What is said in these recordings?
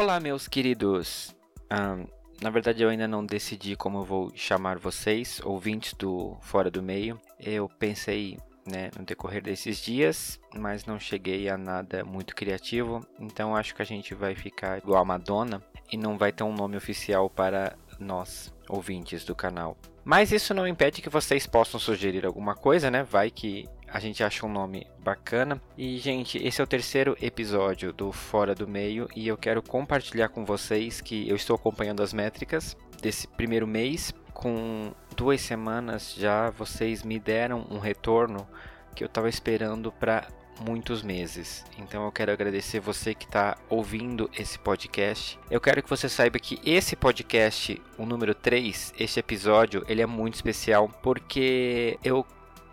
Olá, meus queridos. Um, na verdade, eu ainda não decidi como eu vou chamar vocês, ouvintes do Fora do Meio. Eu pensei né, no decorrer desses dias, mas não cheguei a nada muito criativo. Então acho que a gente vai ficar igual a Madonna e não vai ter um nome oficial para nós, ouvintes do canal. Mas isso não impede que vocês possam sugerir alguma coisa, né? Vai que a gente acha um nome bacana. E, gente, esse é o terceiro episódio do Fora do Meio e eu quero compartilhar com vocês que eu estou acompanhando as métricas desse primeiro mês. Com duas semanas já vocês me deram um retorno que eu estava esperando para muitos meses. Então eu quero agradecer você que está ouvindo esse podcast. Eu quero que você saiba que esse podcast, o número 3, este episódio, ele é muito especial porque eu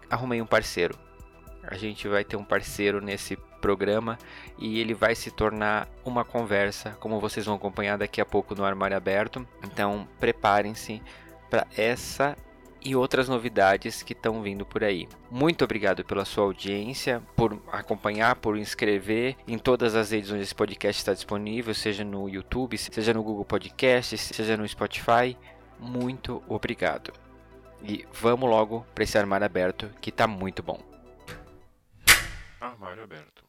arrumei um parceiro. A gente vai ter um parceiro nesse programa e ele vai se tornar uma conversa, como vocês vão acompanhar daqui a pouco no Armário Aberto. Então preparem-se para essa e outras novidades que estão vindo por aí. Muito obrigado pela sua audiência, por acompanhar, por inscrever em todas as redes onde esse podcast está disponível, seja no YouTube, seja no Google Podcasts, seja no Spotify. Muito obrigado. E vamos logo para esse armário aberto que está muito bom. Armário aberto.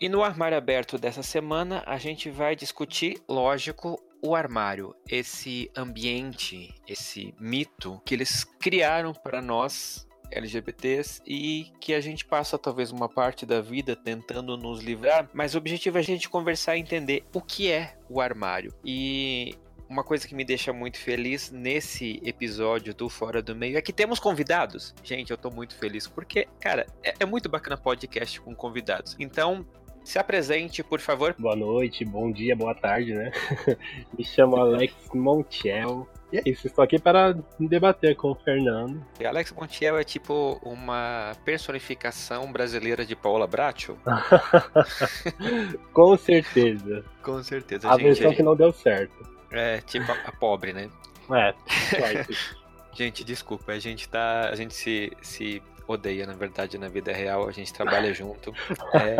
E no armário aberto dessa semana a gente vai discutir, lógico, o armário, esse ambiente, esse mito que eles criaram para nós LGBTs e que a gente passa talvez uma parte da vida tentando nos livrar, mas o objetivo é a gente conversar e entender o que é o armário. E uma coisa que me deixa muito feliz nesse episódio do Fora do Meio é que temos convidados. Gente, eu tô muito feliz porque, cara, é, é muito bacana podcast com convidados. Então, se apresente, por favor. Boa noite, bom dia, boa tarde, né? Me chamo Alex Montiel. E é isso, estou aqui para debater com o Fernando. E Alex Montiel é tipo uma personificação brasileira de Paula Bracho? com certeza. Com certeza, A gente. versão que não deu certo. É, tipo a, a pobre, né? É, Gente, desculpa, a gente tá. A gente se, se odeia, na verdade, na vida real, a gente trabalha junto. É.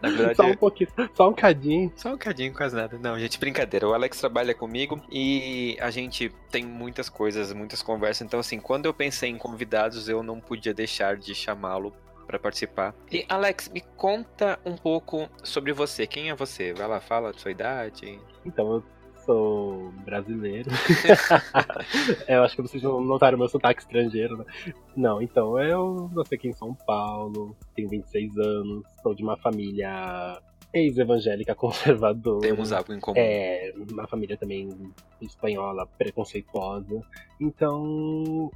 Verdade, só um pouquinho, só um cadinho. Só um cadinho, quase nada. Não, gente, brincadeira. O Alex trabalha comigo e a gente tem muitas coisas, muitas conversas. Então, assim, quando eu pensei em convidados, eu não podia deixar de chamá-lo para participar. E Alex, me conta um pouco sobre você. Quem é você? Vai lá, fala sua idade. Então, eu sou brasileiro. É, eu acho que vocês não notaram meu sotaque estrangeiro, né? Não, então, eu nasci aqui em São Paulo, tenho 26 anos, sou de uma família ex-evangélica conservadora. Temos algo em comum. É, uma família também espanhola preconceituosa. Então,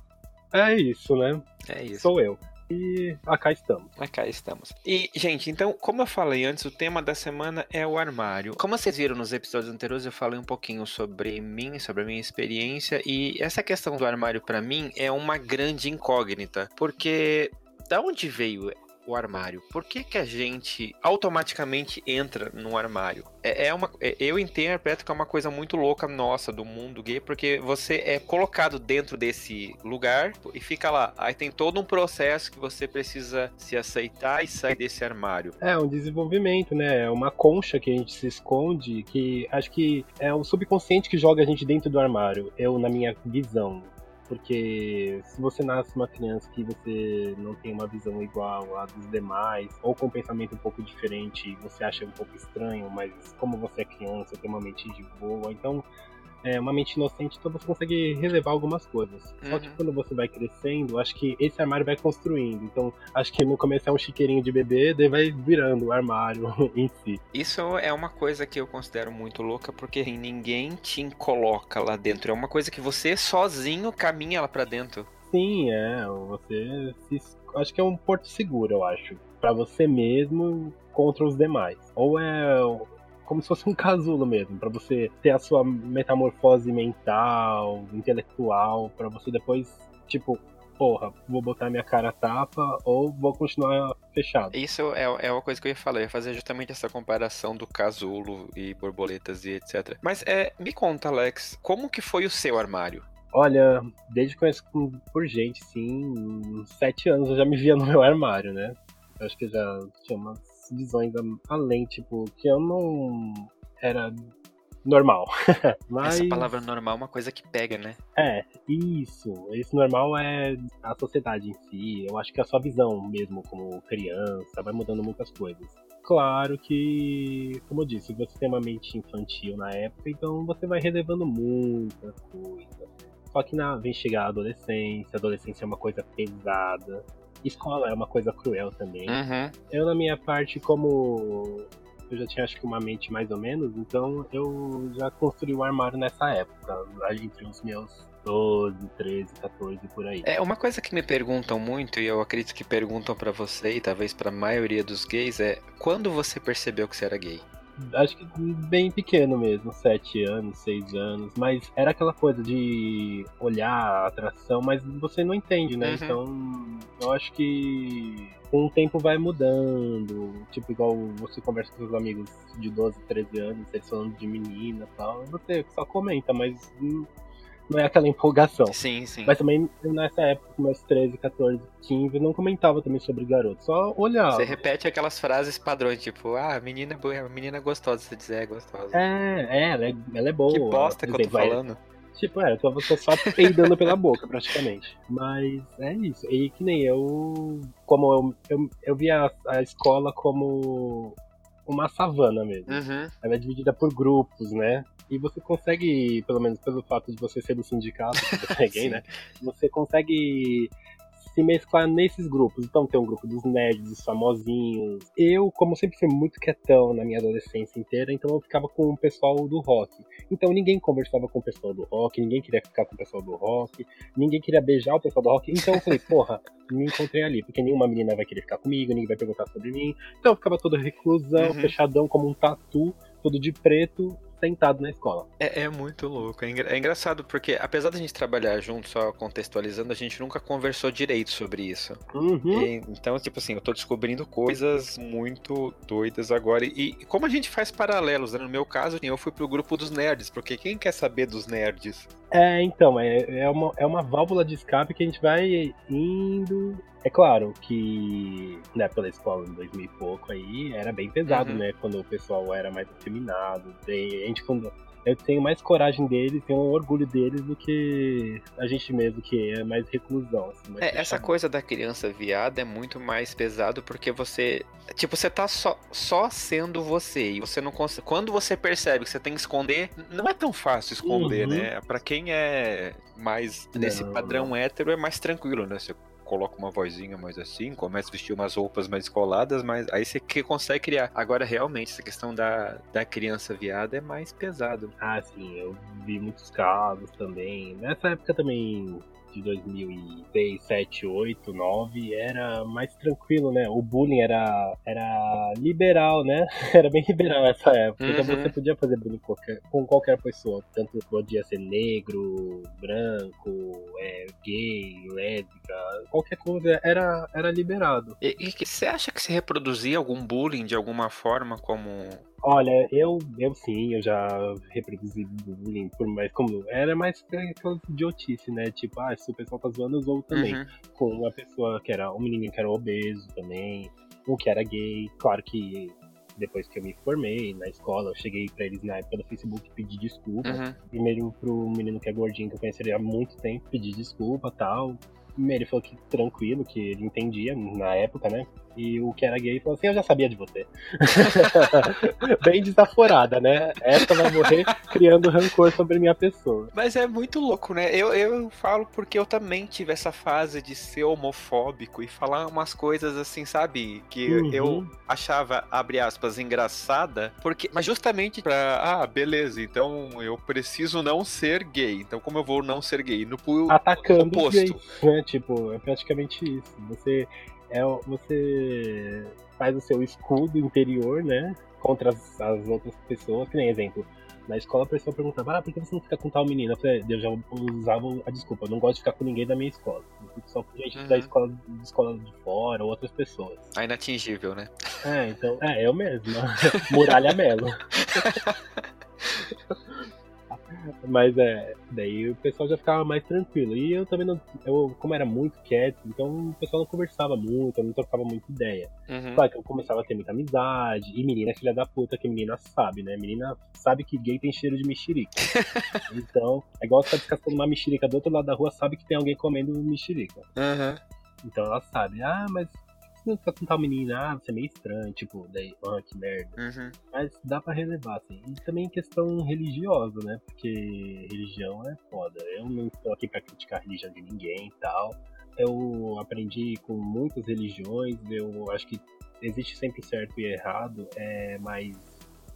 é isso, né? É isso. Sou eu. E cá estamos. Cá estamos. E, gente, então, como eu falei antes, o tema da semana é o armário. Como vocês viram nos episódios anteriores, eu falei um pouquinho sobre mim, sobre a minha experiência. E essa questão do armário, para mim, é uma grande incógnita. Porque da onde veio o armário? Por que, que a gente automaticamente entra no armário? É, é uma, é, eu interpreto que é uma coisa muito louca nossa do mundo gay, porque você é colocado dentro desse lugar e fica lá. Aí tem todo um processo que você precisa se aceitar e sair desse armário. É um desenvolvimento, né? É uma concha que a gente se esconde, que acho que é o subconsciente que joga a gente dentro do armário. Eu, na minha visão. Porque se você nasce uma criança que você não tem uma visão igual à dos demais, ou com um pensamento um pouco diferente, você acha um pouco estranho, mas como você é criança, tem uma mente de boa, então é, uma mente inocente, então você consegue relevar algumas coisas. Uhum. Só que uhum. quando você vai crescendo, acho que esse armário vai construindo. Então, acho que no começo é um chiqueirinho de bebê, daí vai virando o armário em si. Isso é uma coisa que eu considero muito louca, porque ninguém te coloca lá dentro. É uma coisa que você sozinho caminha lá para dentro. Sim, é. Você se... acho que é um porto seguro, eu acho. para você mesmo contra os demais. Ou é como se fosse um casulo mesmo, para você ter a sua metamorfose mental, intelectual, para você depois, tipo, porra, vou botar minha cara tapa ou vou continuar fechado. Isso é, é uma coisa que eu ia falar, eu ia fazer justamente essa comparação do casulo e borboletas e etc. Mas é, me conta, Alex, como que foi o seu armário? Olha, desde que conheço por gente, sim, uns sete anos eu já me via no meu armário, né? Eu acho que já tinha umas visões além, tipo, que eu não era normal. Mas... Essa palavra normal é uma coisa que pega, né? É, isso. Esse normal é a sociedade em si. Eu acho que é a sua visão mesmo como criança vai mudando muitas coisas. Claro que, como eu disse, você tem uma mente infantil na época, então você vai relevando muita coisa. Só que na, vem chegar a adolescência, a adolescência é uma coisa pesada. Escola é uma coisa cruel também. Uhum. Eu, na minha parte, como eu já tinha acho que uma mente mais ou menos, então eu já construí o um armário nessa época, entre os meus 12, 13, 14 por aí. É, uma coisa que me perguntam muito, e eu acredito que perguntam para você e talvez para a maioria dos gays, é quando você percebeu que você era gay? Acho que bem pequeno mesmo, sete anos, seis anos, mas era aquela coisa de olhar a atração, mas você não entende, né? Uhum. Então, eu acho que com o tempo vai mudando, tipo, igual você conversa com seus amigos de 12, 13 anos, eles falando de menina e tal, você só comenta, mas não é aquela empolgação. Sim, sim. Mas também nessa época, meus 13, 14, 15, não comentava também sobre garoto, só olhava. Você repete aquelas frases padrões, tipo, ah, menina é boa, menina é gostosa, você dizer é gostosa. É, é, ela é, ela é boa. Que bosta que eu tô falando. Tipo, é, eu tô só peidando pela boca, praticamente. Mas é isso. E que nem eu. Como eu, eu, eu via a, a escola como uma savana mesmo. Uhum. Ela é dividida por grupos, né? E você consegue, pelo menos pelo fato de você ser do sindicato, você é gay, né? Você consegue se mesclar nesses grupos. Então tem um grupo dos nerds, dos famosinhos. Eu, como sempre fui muito quietão na minha adolescência inteira, então eu ficava com o pessoal do rock. Então ninguém conversava com o pessoal do rock, ninguém queria ficar com o pessoal do rock, ninguém queria beijar o pessoal do rock. Então eu falei, porra, me encontrei ali, porque nenhuma menina vai querer ficar comigo, ninguém vai perguntar sobre mim. Então eu ficava todo reclusão, uhum. fechadão como um tatu, todo de preto, sentado na escola. É, é muito louco. É, engra é, engraçado porque, apesar da gente trabalhar junto, só contextualizando, a gente nunca conversou direito sobre isso. Uhum. E, então, tipo assim, eu tô descobrindo coisas muito doidas agora. E, e como a gente faz paralelos, né? No meu caso, eu fui pro grupo dos nerds, porque quem quer saber dos nerds? É, então, é, é, uma, é uma válvula de escape que a gente vai indo é claro que na época da escola, em 2000 e pouco, aí era bem pesado, uhum. né? Quando o pessoal era mais afeminado. a gente, quando, eu tenho mais coragem deles, tenho um orgulho deles do que a gente mesmo, que é mais reclusão. Assim, mais é, essa coisa da criança viada é muito mais pesado porque você. Tipo, você tá só, só sendo você. E você não consegue. Quando você percebe que você tem que esconder, não é tão fácil esconder, uhum. né? Pra quem é mais nesse não, padrão hétero, é mais tranquilo, né? Você coloca uma vozinha mais assim, começa a vestir umas roupas mais coladas, mas aí você que consegue criar. Agora, realmente, essa questão da, da criança viada é mais pesado. Ah, sim, eu vi muitos casos também. Nessa época também de 2006, 7, 8, 9 era mais tranquilo, né? O bullying era, era liberal, né? Era bem liberal essa época. Então uhum. Então você podia fazer bullying com qualquer, com qualquer pessoa. Tanto podia ser negro, branco, é, gay, lésbica, qualquer coisa era, era liberado. E, e você acha que se reproduzia algum bullying de alguma forma como Olha, eu, eu sim, eu já reproduzi bullying, por mais como. Era mais aquela idiotice, né? Tipo, ah, se o pessoal tá zoando, eu também. Uhum. Com uma pessoa que era. Um menino que era obeso também, um que era gay. Claro que depois que eu me formei na escola, eu cheguei pra eles na época do Facebook pedir desculpa. Uhum. Primeiro pro menino que é gordinho, que eu conheci há muito tempo, pedir desculpa tal. Ele falou que tranquilo, que ele entendia na época, né? E o que era gay falou assim: Eu já sabia de você. Bem desaforada, né? Essa vai morrer criando rancor sobre minha pessoa. Mas é muito louco, né? Eu, eu falo porque eu também tive essa fase de ser homofóbico e falar umas coisas assim, sabe? Que uhum. eu achava, abre aspas, engraçada, porque. Mas justamente pra. Ah, beleza, então eu preciso não ser gay. Então, como eu vou não ser gay? No Atacando oposto. Gay, né? Tipo, é praticamente isso. Você é você faz o seu escudo interior, né? Contra as, as outras pessoas, que nem exemplo. Na escola a pessoa perguntava, ah, por que você não fica com tal menina? Eu, falei, eu já usava a desculpa, não gosto de ficar com ninguém da minha escola. Eu fico só com gente uhum. da escola, de escola de fora ou outras pessoas. É inatingível, né? É, então, é, eu mesmo. Muralha Melo. Mas é, daí o pessoal já ficava mais tranquilo. E eu também não. Eu, como era muito quieto, então o pessoal não conversava muito, eu não trocava muita ideia. Uhum. Claro que eu começava a ter muita amizade. E menina filha da puta, que menina sabe, né? Menina sabe que gay tem cheiro de mexerica. então, é igual você tá descascando uma mexerica do outro lado da rua, sabe que tem alguém comendo mexerica. Uhum. Então ela sabe, ah, mas você não fica com tal menina, ah, você é meio estranho, tipo, daí, ah, que merda. Uhum. Mas dá pra relevar, assim. E também questão religiosa, né? Porque religião é foda. Eu não estou aqui pra criticar a religião de ninguém e tal. Eu aprendi com muitas religiões, eu acho que existe sempre certo e errado, é, mas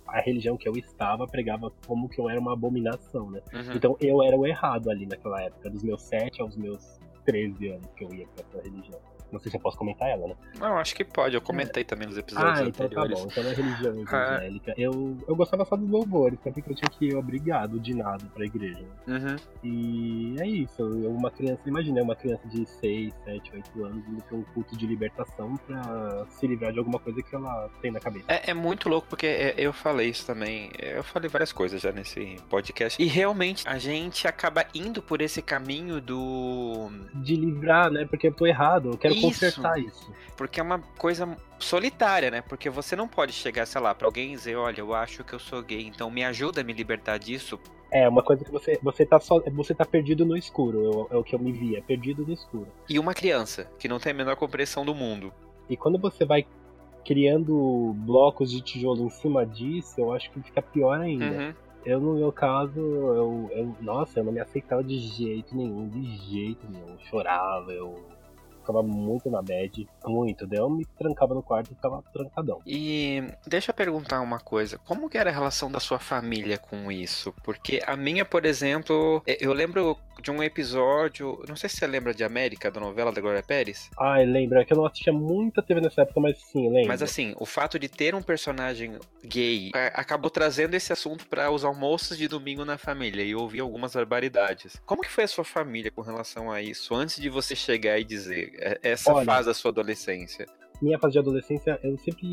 a religião que eu estava pregava como que eu era uma abominação, né? Uhum. Então eu era o errado ali naquela época, dos meus 7 aos meus 13 anos que eu ia pra essa religião. Não sei se eu posso comentar ela, né? Não, acho que pode. Eu comentei também nos episódios Ah, então tá anteriores. bom. Então na religião Ah. evangélica. Eu, eu gostava só dos louvores, tanto que eu tinha que ir obrigado de nada pra igreja. Uhum. E é isso. Eu, uma criança, imagina, uma criança de 6, 7, 8 anos indo pra um culto de libertação pra se livrar de alguma coisa que ela tem na cabeça. É, é muito louco porque é, eu falei isso também. Eu falei várias coisas já nesse podcast. E realmente a gente acaba indo por esse caminho do. De livrar, né? Porque eu tô errado, eu quero Isso. consertar isso. Porque é uma coisa solitária, né? Porque você não pode chegar, sei lá, pra alguém e dizer: olha, eu acho que eu sou gay, então me ajuda a me libertar disso. É, uma coisa que você, você tá só. Você tá perdido no escuro, é o que eu me via, perdido no escuro. E uma criança que não tem a menor compreensão do mundo. E quando você vai criando blocos de tijolo em cima disso, eu acho que fica pior ainda. Uhum. Eu, no meu caso, eu, eu- nossa, eu não me aceitava de jeito nenhum, de jeito nenhum. Eu chorava, eu ficava muito na bad, muito. Daí eu me trancava no quarto e ficava trancadão. E deixa eu perguntar uma coisa, como que era a relação da sua família com isso? Porque a minha, por exemplo, eh, eu lembro de um episódio, não sei se você lembra de América, da novela da Glória Pérez, Ai, lembra que eu não assistia muita TV nessa época, mas sim, lembro. mas assim, o fato de ter um personagem gay a- acabou trazendo esse assunto para os almoços de domingo na família e eu ouvi algumas barbaridades. Como que foi a sua família com relação a isso, antes de você chegar e dizer essa Olha, fase da sua adolescência? Minha fase de adolescência, eu sempre.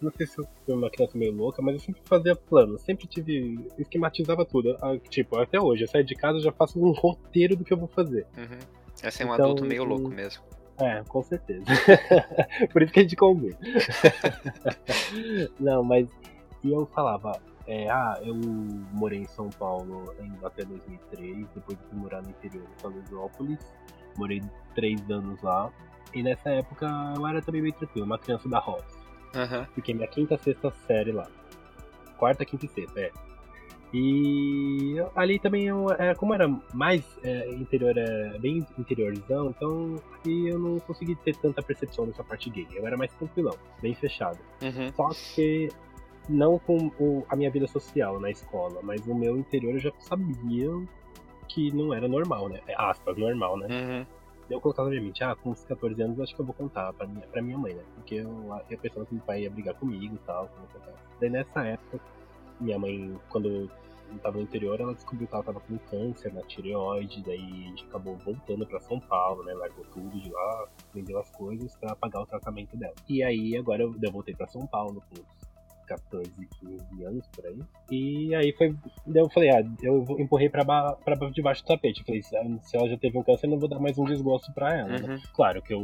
Não sei se eu fui uma criança meio louca, mas eu sempre fazia plano. Sempre tive. esquematizava tudo. Ah, Tipo, até hoje, eu saio de casa e já faço um roteiro do que eu vou fazer. Uhum. É um Então, adulto meio louco hum, mesmo. É, com certeza. Por isso que a gente combina. Não, mas. E eu falava, é, ah, eu morei em São Paulo ainda até 2003, depois fui morar no interior de Salesópolis. Morei três anos lá. E nessa época eu era também bem tranquilo, uma criança da roça. Aham. Fiquei minha quinta, sexta série lá. Quarta, quinta e sexta, é. E ali também eu, é, como era mais é, interior, é, bem interiorzão, então eu não consegui ter tanta percepção dessa parte gay. Eu era mais tranquilão, bem fechado. Uhum. Só que não com o- a minha vida social na escola, mas no meu interior eu já sabia que não era normal, né? É, Aspas, normal, né? Uhum. Eu colocava na minha mente, ah, com uns 14 anos acho que eu vou contar pra minha, pra minha mãe, né? Porque eu, eu pensava que meu pai ia brigar comigo e tal, eu. Daí nessa época, minha mãe, quando eu tava no interior, ela descobriu que ela tava com câncer na tireoide, daí a gente acabou voltando pra São Paulo, né? Largou tudo de lá, vendeu as coisas pra pagar o tratamento dela. E aí agora eu, eu voltei pra São Paulo com 14, 15 anos por aí. E aí foi. Daí eu falei, ah, eu empurrei pra, pra debaixo do tapete. Eu falei, se ela- já teve um câncer, eu não vou dar mais um desgosto pra ela, né? Uhum. Claro que eu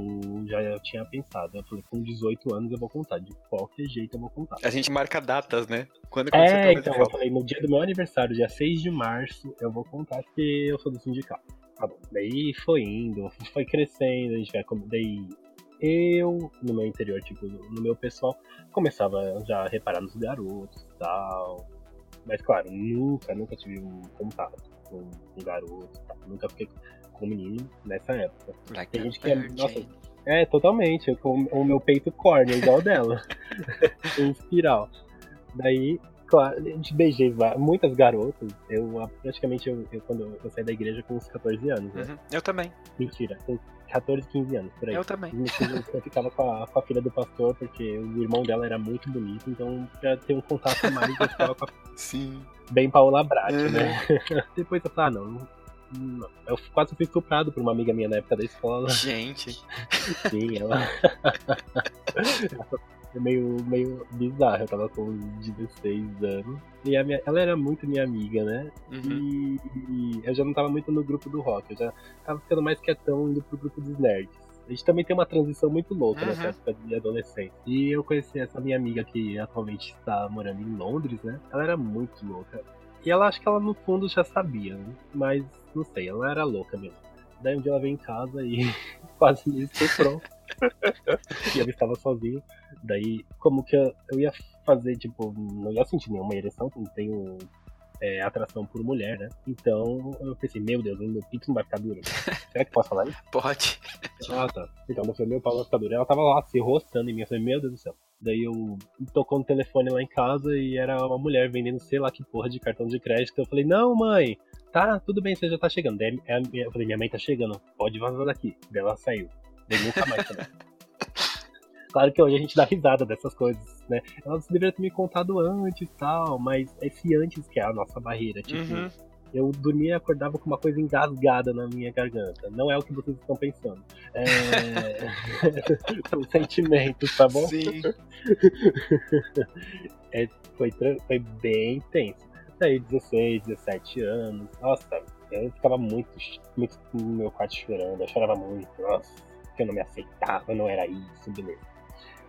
já tinha pensado. Eu falei, com 18 anos eu vou contar. De qualquer jeito eu vou contar. A gente marca datas, né? Quando que É, então, eu falei, no dia do meu aniversário, dia 6 de março, eu vou contar porque eu sou do sindicato. Tá bom. Daí foi indo, foi crescendo, a gente vai. Daí eu, no meu interior, tipo, no meu pessoal, começava já a reparar nos garotos e tal. Mas claro, nunca, nunca tive um contato com um garoto e tal. Nunca fiquei com um menino nessa época. Like Tem gente que é- nossa, É, totalmente. eu Com o meu peito corne, igual o dela. em espiral. Daí, claro, a gente beijei muitas garotas. Eu praticamente, eu, eu- quando eu saí da igreja com uns 14 anos, né? Uhum. Eu também. Mentira, com 14, 15 anos, por aí. Eu também. Eu ficava com a, com a filha do pastor, porque o irmão dela era muito bonito, então pra ter um contato mais, eu ficava com a Sim. bem Paula Brat, Uhum. né? Depois eu falei, ah, não, não. Eu quase fui estuprado por uma amiga minha na época da escola. Gente. Sim, ela. Meio, meio bizarro. Eu tava com 16 anos. E minha, ela era muito minha amiga, né? Uhum. E, e, eu já não tava muito no grupo do rock. Eu já tava ficando mais quietão indo pro grupo dos nerds. A gente também tem uma transição muito louca uhum. nessa época de adolescente. E eu conheci essa minha amiga que atualmente está morando em Londres, né? Ela era muito louca. E ela acho que ela no fundo já sabia, né? Mas não sei, ela era louca mesmo. Daí um dia ela veio em casa e quase me estuprou. E eu estava sozinho. Daí, como que eu, eu ia fazer, tipo, não ia sentir nenhuma ereção, não tenho é, atração por mulher, né? Então eu pensei, meu Deus, meu pinto não vai ficar duro. Será que posso falar isso? Pode. Ah, tá. Então eu falei, meu pau vai ficar duro. Ela tava lá se rostando em mim. Eu falei, meu Deus do céu. Daí eu tocou no telefone lá em casa e era uma mulher vendendo sei lá que porra de cartão de crédito. Eu falei, não, mãe, tá, tudo bem, você já tá chegando. Daí eu falei, minha mãe tá chegando, pode vazar daqui. Daí ela saiu. Nunca mais também. Claro que hoje a gente dá risada dessas coisas, né? Ela deveria ter me contado antes e tal, mas esse antes que é a nossa barreira. Tipo, uhum. eu dormia e acordava com uma coisa engasgada na minha garganta. Não é o que vocês estão pensando. É... São sentimentos, tá bom? Sim. é, foi, foi bem intenso. Daí, 16, 17 anos. Nossa, eu ficava muito, muito no meu quarto chorando. Eu chorava muito. Nossa, que eu não me aceitava, não era isso, beleza.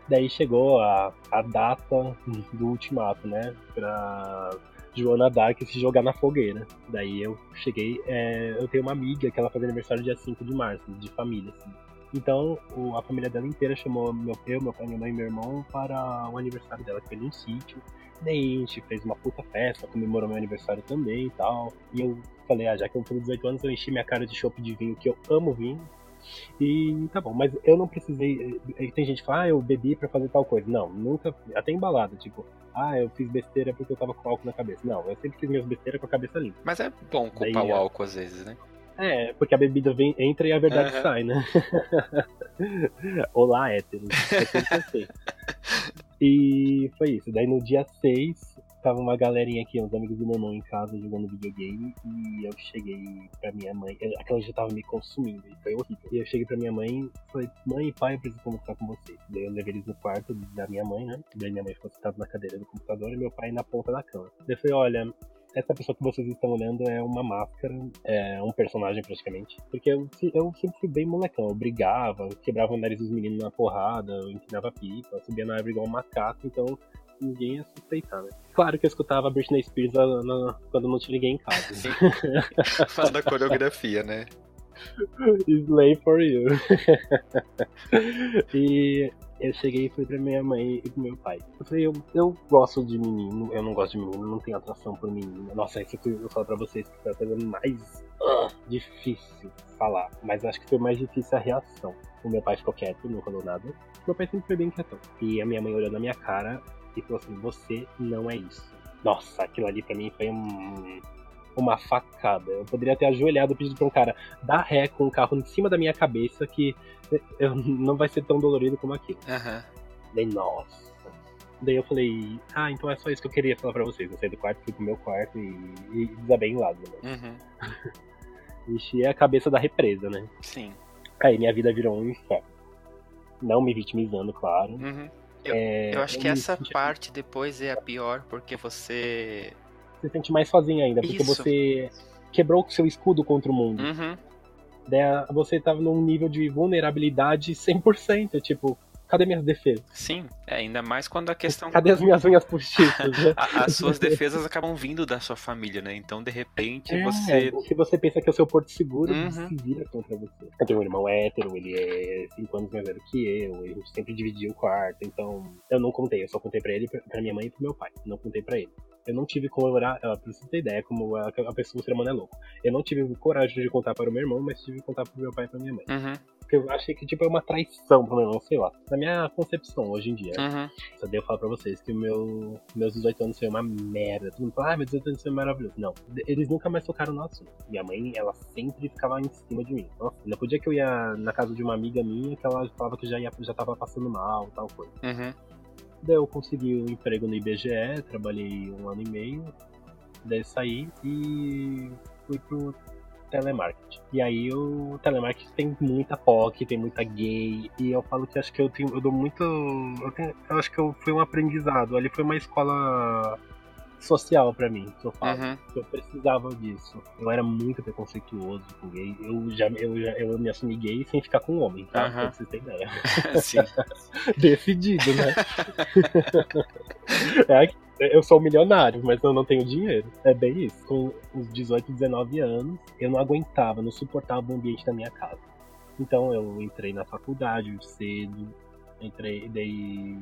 Daí chegou a, a data do ultimato, né? Pra Joana Dark se jogar na fogueira. Daí eu cheguei. É, eu tenho uma amiga que ela faz aniversário dia 5 de março, de família, assim. Então o, a família dela inteira chamou meu, eu, meu pai, minha mãe e meu irmão para o aniversário dela, que foi num sítio. Daí a gente fez uma puta festa, comemorou meu aniversário também e tal. E eu falei, ah, já que eu tenho 18 anos, eu enchi minha cara de chopp de vinho, que eu amo vinho. E tá bom, mas eu não precisei. Eh, tem gente que fala, ah, eu bebi para fazer tal coisa. Não, nunca. Até embalado, tipo, ah, eu fiz besteira porque eu tava com álcool na cabeça. Não, eu sempre fiz minhas besteiras com a cabeça limpa. Mas é bom culpar Daí, o álcool às vezes, né? É, porque a bebida vem, entra e a verdade uhum. sai, né? Olá, héteros. É e foi isso. Daí no dia 6, tava uma galerinha aqui, uns amigos do meu irmão em casa jogando videogame e eu cheguei pra minha mãe, aquela já tava me consumindo e foi horrível. E eu cheguei pra minha mãe falei, mãe e pai, eu preciso conversar com vocês. Daí eu levei eles no quarto da minha mãe, né? Daí minha mãe ficou sentada na cadeira do computador e meu pai na ponta da cama. Daí eu falei, olha, essa pessoa que vocês estão olhando é uma máscara, é um personagem praticamente. Porque eu, eu sempre fui bem molecão, eu brigava, quebrava o nariz dos meninos na porrada, eu empinava pipa, subia na árvore igual um macaco, então ninguém ia suspeitar, né? Claro que eu escutava Britney Spears na, na, quando não tinha ninguém em casa. Fala da coreografia, né? Slay for you. e eu cheguei e falei pra minha mãe e pro meu pai. Eu falei, eu, eu gosto de menino, eu não gosto de menino, não tenho atração por menino. Nossa, isso que eu falar pra vocês que foi a coisa mais uh, difícil falar. Mas acho que foi mais difícil a reação. O meu pai ficou quieto, não falou nada. Meu pai sempre foi bem quietão. E a minha mãe olhou na minha cara e falou assim: Você não é isso. Nossa, aquilo ali pra mim foi um, uma facada. Eu poderia ter ajoelhado pedido pra um cara dar ré com o carro em cima da minha cabeça que eu, não vai ser tão dolorido como aquilo. Uhum. Daí, nossa. Daí eu falei, ah, então é só isso que eu queria falar pra vocês. Eu saí do quarto, fui pro meu quarto e, e desabei em lado. Né? Uhum. Enchi a cabeça da represa, né? Sim. Aí minha vida virou um inferno. Não me vitimizando, claro. Uhum. Eu, é, eu acho que essa parte depois é a pior, porque você. Você se sente mais sozinho ainda, porque Isso. você quebrou o seu escudo contra o mundo. Uhum. Daí você tava num nível de vulnerabilidade 100%, tipo, cadê minhas defesas? Sim, é, ainda mais quando a questão. Cadê as minhas unhas postiças? Né? as suas defesas acabam vindo da sua família, né? Então, de repente, é, você. Se você pensa que é o seu porto seguro, uhum. se vira contra você. Eu tenho um irmão hétero, ele é 5 anos mais velho que eu, a gente sempre dividia o quarto, então eu não contei, eu só contei pra ele, pra minha mãe e pro meu pai. Não contei pra ele. Eu não tive como orar, pra você ter ideia como a, a pessoa, o ser humano é louco. Eu não tive coragem de contar para o meu irmão, mas tive que contar pro meu pai e pra minha mãe. Uhum. Porque eu achei que, tipo, é uma traição pro meu irmão, sei lá. Na minha concepção, hoje em dia. Uhum. Só devo falar pra vocês que meu, meus 18 anos foi uma merda. Todo mundo fala, ah, meus 18 anos foi maravilhoso. Não, eles nunca mais tocaram no assunto. Minha mãe, ela sempre ficava em cima de mim. Nossa, ainda podia que eu ia na casa de uma amiga minha que ela falava que já, ia, já tava passando mal, tal coisa. Uhum. Daí eu consegui um emprego no IBGE, trabalhei um ano e meio. Daí saí e fui pro telemarketing. E aí o telemarketing tem muita POC, tem muita gay, e eu falo que acho que eu tenho, eu dou muito. Eu, tenho, eu acho que eu fui um aprendizado. Ali foi uma escola social para mim, que eu falo. Uhum. Eu precisava disso. Eu era muito preconceituoso com gay. Eu já, eu já eu me assumi gay sem ficar com um homem, tá? Uhum. Pra vocês terem ideia. Sim. Decidido, né? é, eu sou milionário, mas eu não tenho dinheiro. É bem isso. Com os 18, 19 anos, eu não aguentava, não suportava o ambiente da minha casa. Então eu entrei na faculdade cedo, entrei, daí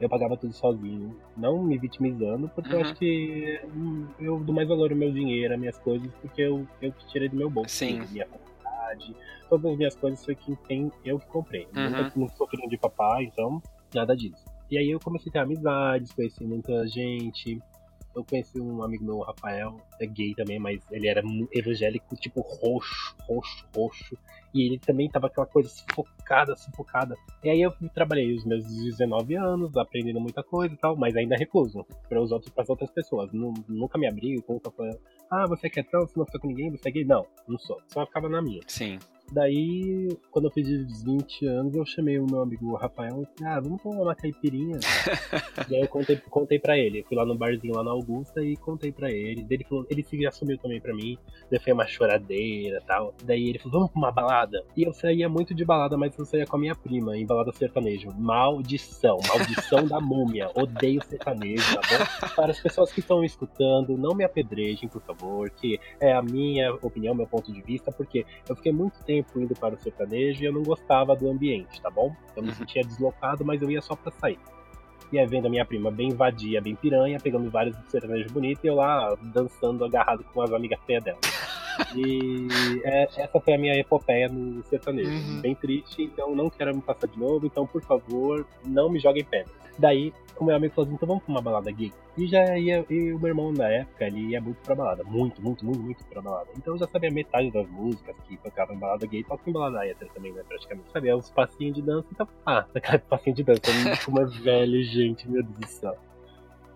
eu pagava tudo sozinho, não me vitimizando, porque uhum. eu acho que hum, eu dou mais valor ao meu dinheiro, às minhas coisas, porque eu, eu tirei do meu bolso. Sim. Minha faculdade, todas as minhas coisas foi quem tem, eu que comprei. Uhum. Nunca não sou filho de papai, então nada disso. E aí eu comecei a ter amizades, conheci muita gente, eu conheci um amigo meu, Rafael, é gay também, mas ele era evangélico, tipo roxo, roxo, roxo. E ele também tava aquela coisa sufocada, sufocada. E aí eu trabalhei os meus 19 anos, aprendendo muita coisa e tal, mas ainda recluso para os outros, para as outras pessoas. Nunca me abri, nunca foi, ah, você quer trans, você não fica com ninguém, você é gay? Não, não sou. Só ficava na minha. Sim. Daí, quando eu fiz 20 anos, eu chamei o meu amigo Rafael e falei, ah, vamos tomar uma caipirinha. e aí eu contei, contei pra ele. Eu fui lá no barzinho lá na Augusta e contei pra ele. Daí ele falou, ele se assumiu também pra mim. Daí foi uma choradeira e tal. Daí ele falou, vamos pra uma balada. E eu saía muito de balada, mas eu saía com a minha prima, em balada sertanejo. Maldição, maldição da múmia. Odeio sertanejo, tá bom? Para as pessoas que estão escutando, não me apedrejem, por favor, que é a minha opinião, meu ponto de vista, porque eu fiquei muito tempo tempo indo para o sertanejo e eu não gostava do ambiente, tá bom? Eu me uhum. sentia deslocado, mas eu ia só pra sair. E aí vendo a minha prima bem vadia, bem piranha, pegando vários sertanejos bonitos e eu lá dançando agarrado com as amigas feias dela. E é, essa foi a minha epopeia no sertanejo. Uhum. Bem triste, então não quero me passar de novo, então por favor, não me joguem pedra. Daí o meu amigo falou assim, então vamos pra uma balada gay. E já ia, e o meu irmão na época, ele ia muito pra balada. Muito, muito, muito, muito pra balada. Então eu já sabia metade das músicas que tocavam em balada gay, toca em balada hétero também, né, praticamente. Sabia os passinhos de dança, então, ah, aquele passinho de dança, como é velho, gente, meu Deus do céu.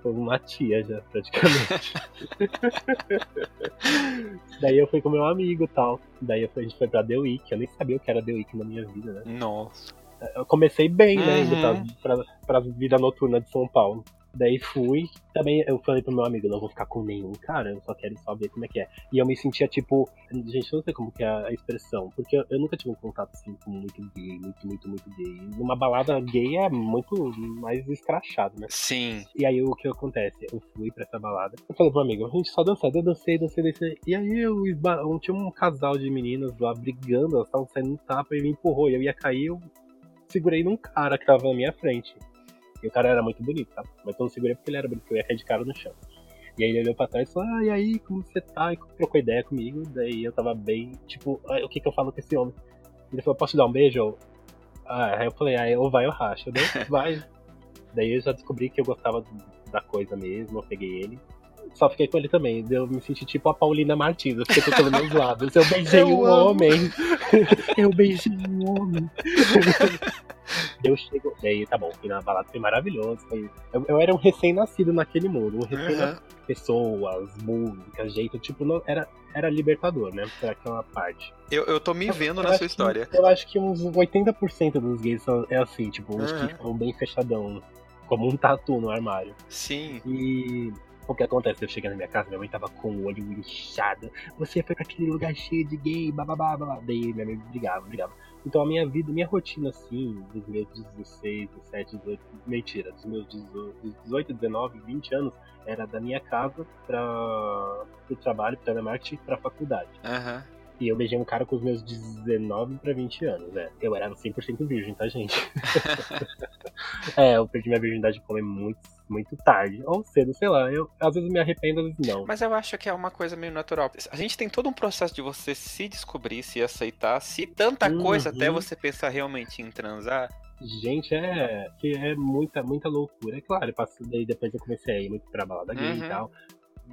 Uma tia já, praticamente. Daí eu fui com meu amigo e tal. Daí a gente foi pra The Week, eu nem sabia o que era The Week na minha vida, né? Nossa. Eu comecei bem, né, indo pra, uhum. pra, pra vida noturna de São Paulo. Daí fui. Também eu falei pro meu amigo, não vou ficar com nenhum cara, eu só quero só ver como é que é. E eu me sentia tipo. Gente, eu não sei como que é a expressão, porque eu, eu nunca tive um contato assim com muito gay, muito, muito, muito gay. Numa balada gay é muito mais escrachado, né? Sim. E aí o que acontece? Eu fui pra essa balada. Eu falei pro meu amigo, a gente só dançou, eu dancei, dancei, dancei. E aí eu, eu tinha um casal de meninas lá brigando, elas estavam saindo no tapa e me empurrou. E eu ia cair, eu segurei num cara que tava na minha frente. E o cara era muito bonito, tá? Mas eu não segurei porque ele era bonito, porque eu ia cair de cara no chão. E aí ele olhou pra trás e falou, ah, e aí, como você tá? E trocou ideia comigo. Daí eu tava bem, tipo, ah, o que que eu falo com esse homem? Ele falou, posso te dar um beijo? Ah, aí eu falei, ah, ou vai ou racha. Eu dei, vai. Daí eu já descobri que eu gostava da coisa mesmo, eu peguei ele. Só fiquei com ele também. Eu me senti tipo a Paulina Martins. Eu fiquei tocando meus lábios. Eu beijei eu um amo. homem. eu beijei um homem. Eu chego. Daí tá bom, fui na balada, foi maravilhoso. Foi... Eu, eu, era um recém-nascido naquele mundo. Um recém uhum. Pessoas, músicas, jeito, tipo, não, era, era libertador, né? Pra aquela parte. Eu, eu tô me vendo eu, na sua história. Que, eu acho que uns 80% dos gays são, é assim, tipo, uns uhum. que ficam bem fechadão. Como um tatu no armário. Sim. E o que acontece? Eu cheguei na minha casa, minha mãe tava com o olho inchado. Você foi pra aquele lugar cheio de gay, bababá, babá. Daí minha mãe brigava, brigava. Então a minha vida, minha rotina assim, dos meus 16, 17, 18, mentira, dos meus 18, 19, 20 anos, era da minha casa para o trabalho, para telemarketing, para faculdade. Uhum. E eu beijei um cara com os meus 19 para 20 anos, né? Eu era 100% virgem, tá, gente? é, eu perdi minha virgindade como muito, muito tarde. Ou cedo, sei lá. Eu, às vezes me arrependo, às vezes não. Mas eu acho que é uma coisa meio natural. A gente tem todo um processo de você se descobrir, se aceitar, se tanta uhum. coisa até você pensar realmente em transar. Gente, é que é muita, muita loucura. É claro, daí depois eu comecei a ir muito pra balada gay uhum. e tal.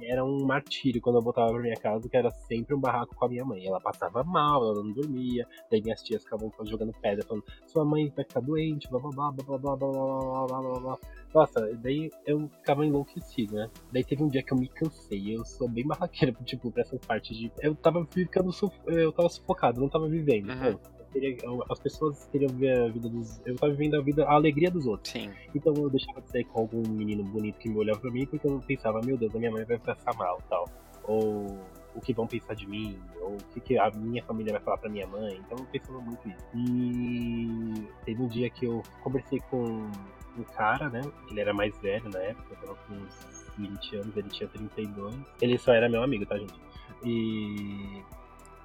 Era um martírio quando eu voltava pra minha casa, que era sempre um barraco com a minha mãe. Ela passava mal, ela não dormia, daí minhas tias ficavam jogando pedra, falando, sua mãe vai ficar doente, blá blá blá blá blá blá blá blá blá blá. Nossa, daí eu ficava enlouquecido, né? Daí teve um dia que eu me cansei, eu sou bem barraqueiro, tipo, pra essas partes de. Eu tava ficando. Eu tava sufocado, não tava vivendo. Uhum. Teria, as pessoas queriam ver a vida dos. Eu tava vivendo a vida, a alegria dos outros. Sim. Então eu deixava de sair com algum menino bonito que me olhava pra mim, porque eu pensava, meu Deus, a minha mãe vai passar mal tal. Ou o que vão pensar de mim, ou o que, a minha família vai falar pra minha mãe. Então eu pensava muito isso. E teve um dia que eu conversei com um cara, né? Ele era mais velho na época, eu tava com uns 20 anos, ele tinha 32. Ele só era meu amigo, tá, gente? E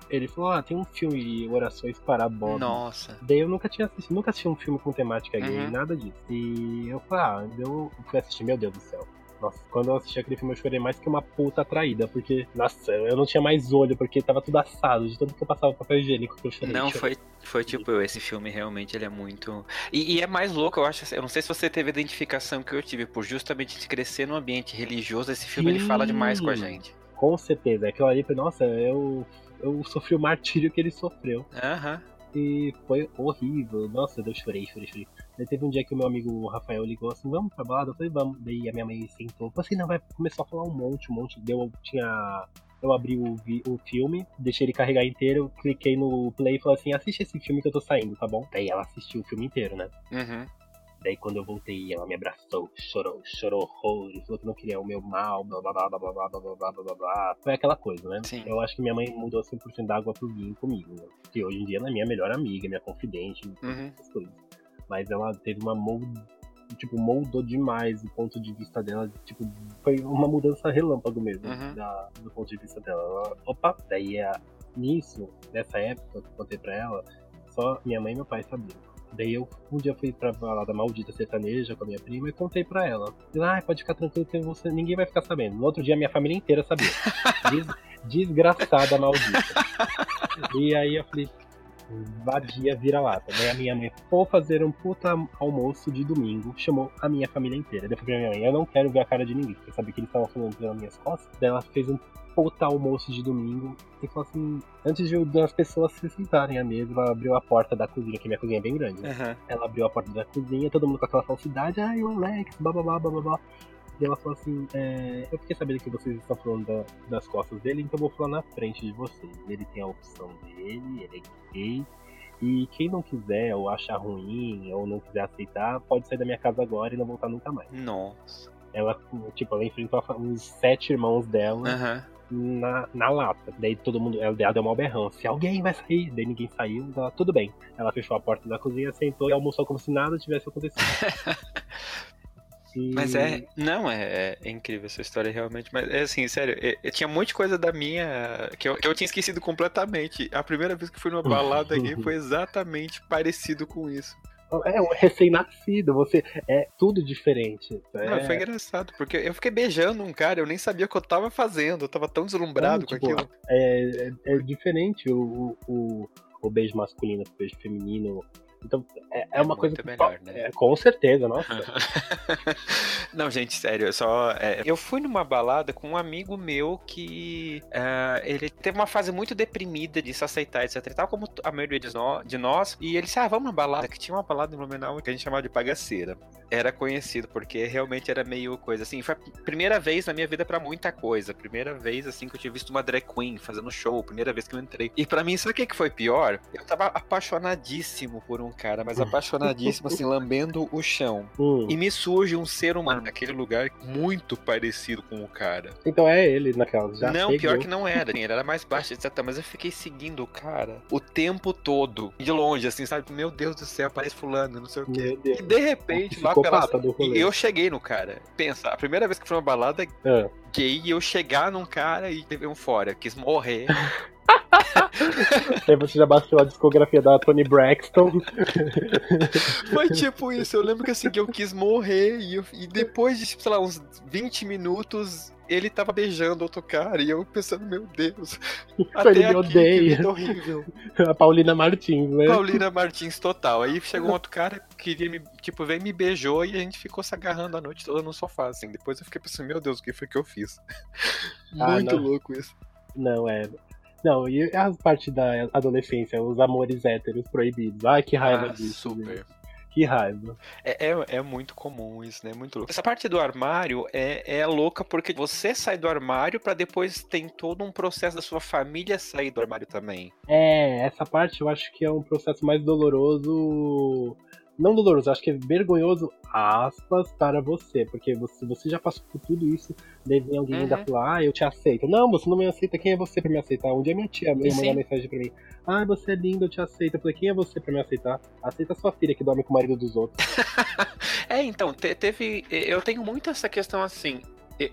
ele falou, ah, tem um filme Orações para Bob. Nossa. Daí eu nunca tinha assistido, nunca assisti um filme com temática gay, uhum. nada disso. E eu falei, ah, eu fui assistir, meu Deus do céu. Nossa, quando eu assisti aquele filme eu chorei mais que uma puta traída, porque, nossa, eu não tinha mais olho, porque tava tudo assado, de tanto que eu passava papel higiênico que eu chorei. Não, foi, foi tipo eu, esse filme realmente ele é muito. E, e, é mais louco, eu acho, eu não sei se você teve a identificação que eu tive, por justamente crescer num ambiente religioso, esse filme Sim. ele fala demais com a gente. Com certeza, aquilo ali, nossa, eu, eu sofri o martírio que ele sofreu. Aham. Uhum. E foi horrível. Nossa, eu chorei, chorei, chorei. Daí teve um dia que o meu amigo Rafael ligou assim, vamos pra balada? Eu falei, vamos. Daí a minha mãe sentou. Falei assim, não, vai começar a falar um monte, um monte. Deu, tinha. Eu abri o, o filme, deixei ele carregar inteiro, cliquei no play e falei assim, assiste esse filme que eu tô saindo, tá bom? Daí ela assistiu o filme inteiro, né? Uhum. Daí quando eu voltei, ela me abraçou, chorou, chorou horrores, falou que não queria o meu mal, blá blá blá blá blá blá blá blá blá blá Foi aquela coisa, né? Sim. Eu acho que minha mãe mudou 100% da água pro vinho comigo, né? Que hoje em dia ela é minha melhor amiga, minha confidente, uhum. essas coisas mas ela teve uma mold, tipo, moldou demais o ponto de vista dela, tipo, foi uma mudança relâmpago mesmo, uhum. da, do ponto de vista dela. Ela, opa, daí é nisso, nessa época que eu contei pra ela, só minha mãe e meu pai sabiam. Daí eu um dia fui pra balada maldita sertaneja com a minha prima e contei pra ela. Ah, pode ficar tranquilo que você, ninguém vai ficar sabendo. No outro dia minha família inteira sabia. Des, desgraçada maldita. E aí eu falei, vadia vira-lata. Daí a minha mãe foi fazer um puta almoço de domingo, chamou a minha família inteira. Depois pra minha mãe, eu não quero ver a cara de ninguém, porque eu sabia que eles estavam falando pelas minhas costas. Daí ela fez um puta almoço de domingo e falou assim: antes de das pessoas se sentarem à mesa, ela abriu a porta da cozinha, que minha cozinha é bem grande. Né? Uhum. Ela abriu a porta da cozinha, todo mundo com aquela falsidade, ai, o Alex, blá blá blá blá blá. E ela falou assim: é, Eu fiquei sabendo que vocês estão falando da, das costas dele, então eu vou falar na frente de vocês. Ele tem a opção dele, ele é gay. E quem não quiser, ou achar ruim, ou não quiser aceitar, pode sair da minha casa agora e não voltar nunca mais. Nossa. Ela, tipo, ela enfrentou os sete irmãos dela. Uhum. Na, na lata. Daí todo mundo. Ela deu uma berrão. Se alguém vai sair, daí ninguém saiu, ela, tudo bem. Ela fechou a porta da cozinha, sentou e almoçou como se nada tivesse acontecido. Mas é. Não, é, é, incrível essa história realmente. Mas é assim, sério, é, é, tinha um monte de coisa da minha. Que eu, que eu tinha esquecido completamente. A primeira vez que fui numa balada aqui foi exatamente parecido com isso. É um recém-nascido, você. É tudo diferente. É... Não, foi engraçado, porque eu fiquei beijando um cara, eu nem sabia o que eu tava fazendo, eu tava tão deslumbrado tipo, com aquilo. É, é, é diferente o, o, o beijo masculino o beijo feminino então, é, é, é uma coisa. melhor, né? É, com certeza, nossa. Não, gente, sério, eu só. É, eu fui numa balada com um amigo meu que. Uh, ele teve uma fase muito deprimida de se aceitar, etc. Tal como a maioria de nós, de nós. E ele disse: Ah, vamos na balada. Que tinha uma balada em Blumenau que a gente chamava de Pagaceira. Era conhecido, porque realmente era meio coisa assim. Foi a primeira vez na minha vida para muita coisa. Primeira vez, assim, que eu tinha visto uma drag queen fazendo show. Primeira vez que eu entrei. E para mim, sabe o que foi pior? Eu tava apaixonadíssimo por um cara, mas apaixonadíssimo, assim, lambendo o chão. Hum. E me surge um ser humano naquele lugar muito parecido com o cara. Então é ele naquela. Já não, pior que não era. Ele era mais baixo, etc. Mas eu fiquei seguindo o cara o tempo todo. De longe, assim, sabe? Meu Deus do céu, parece fulano, não sei o quê. E de repente, lá pela. Eu cheguei no cara. Pensa, a primeira vez que fui uma balada é. gay, eu chegar num cara e teve um fora, quis morrer. Aí você já baixou a discografia da Tony Braxton. Foi tipo isso, eu lembro que assim, que eu quis morrer e, eu, e depois de, sei lá, uns 20 minutos ele tava beijando outro cara e eu pensando, meu Deus. Até ele me odeia. horrível. A Paulina Martins, né? Paulina Martins total. Aí chegou um outro cara que queria me, tipo, veio me beijou e a gente ficou se agarrando a noite toda no sofá, assim. Depois eu fiquei pensando, meu Deus, o que foi que eu fiz? Ah, Muito não. louco isso. Não, é. Não, e a parte da adolescência, os amores héteros proibidos. Ai, que raiva ah, disso. Super. Que raiva. É, é, é, muito comum isso, né? Muito louco. Essa parte do armário é, é louca porque você sai do armário para depois tem todo um processo da sua família sair do armário também. É, essa parte eu acho que é um processo mais doloroso não doloroso, acho que é vergonhoso, aspas, para você, porque você, você já passou por tudo isso, deve alguém uhum. ainda falar, ah, eu te aceito. Não, você não me aceita, quem é você para me aceitar? Um dia minha tia me mandou mensagem para mim, ah, você é lindo, eu te aceito. Eu falei, quem é você para me aceitar? Aceita sua filha que dorme com o marido dos outros. é, então, te, teve, eu tenho muito essa questão assim,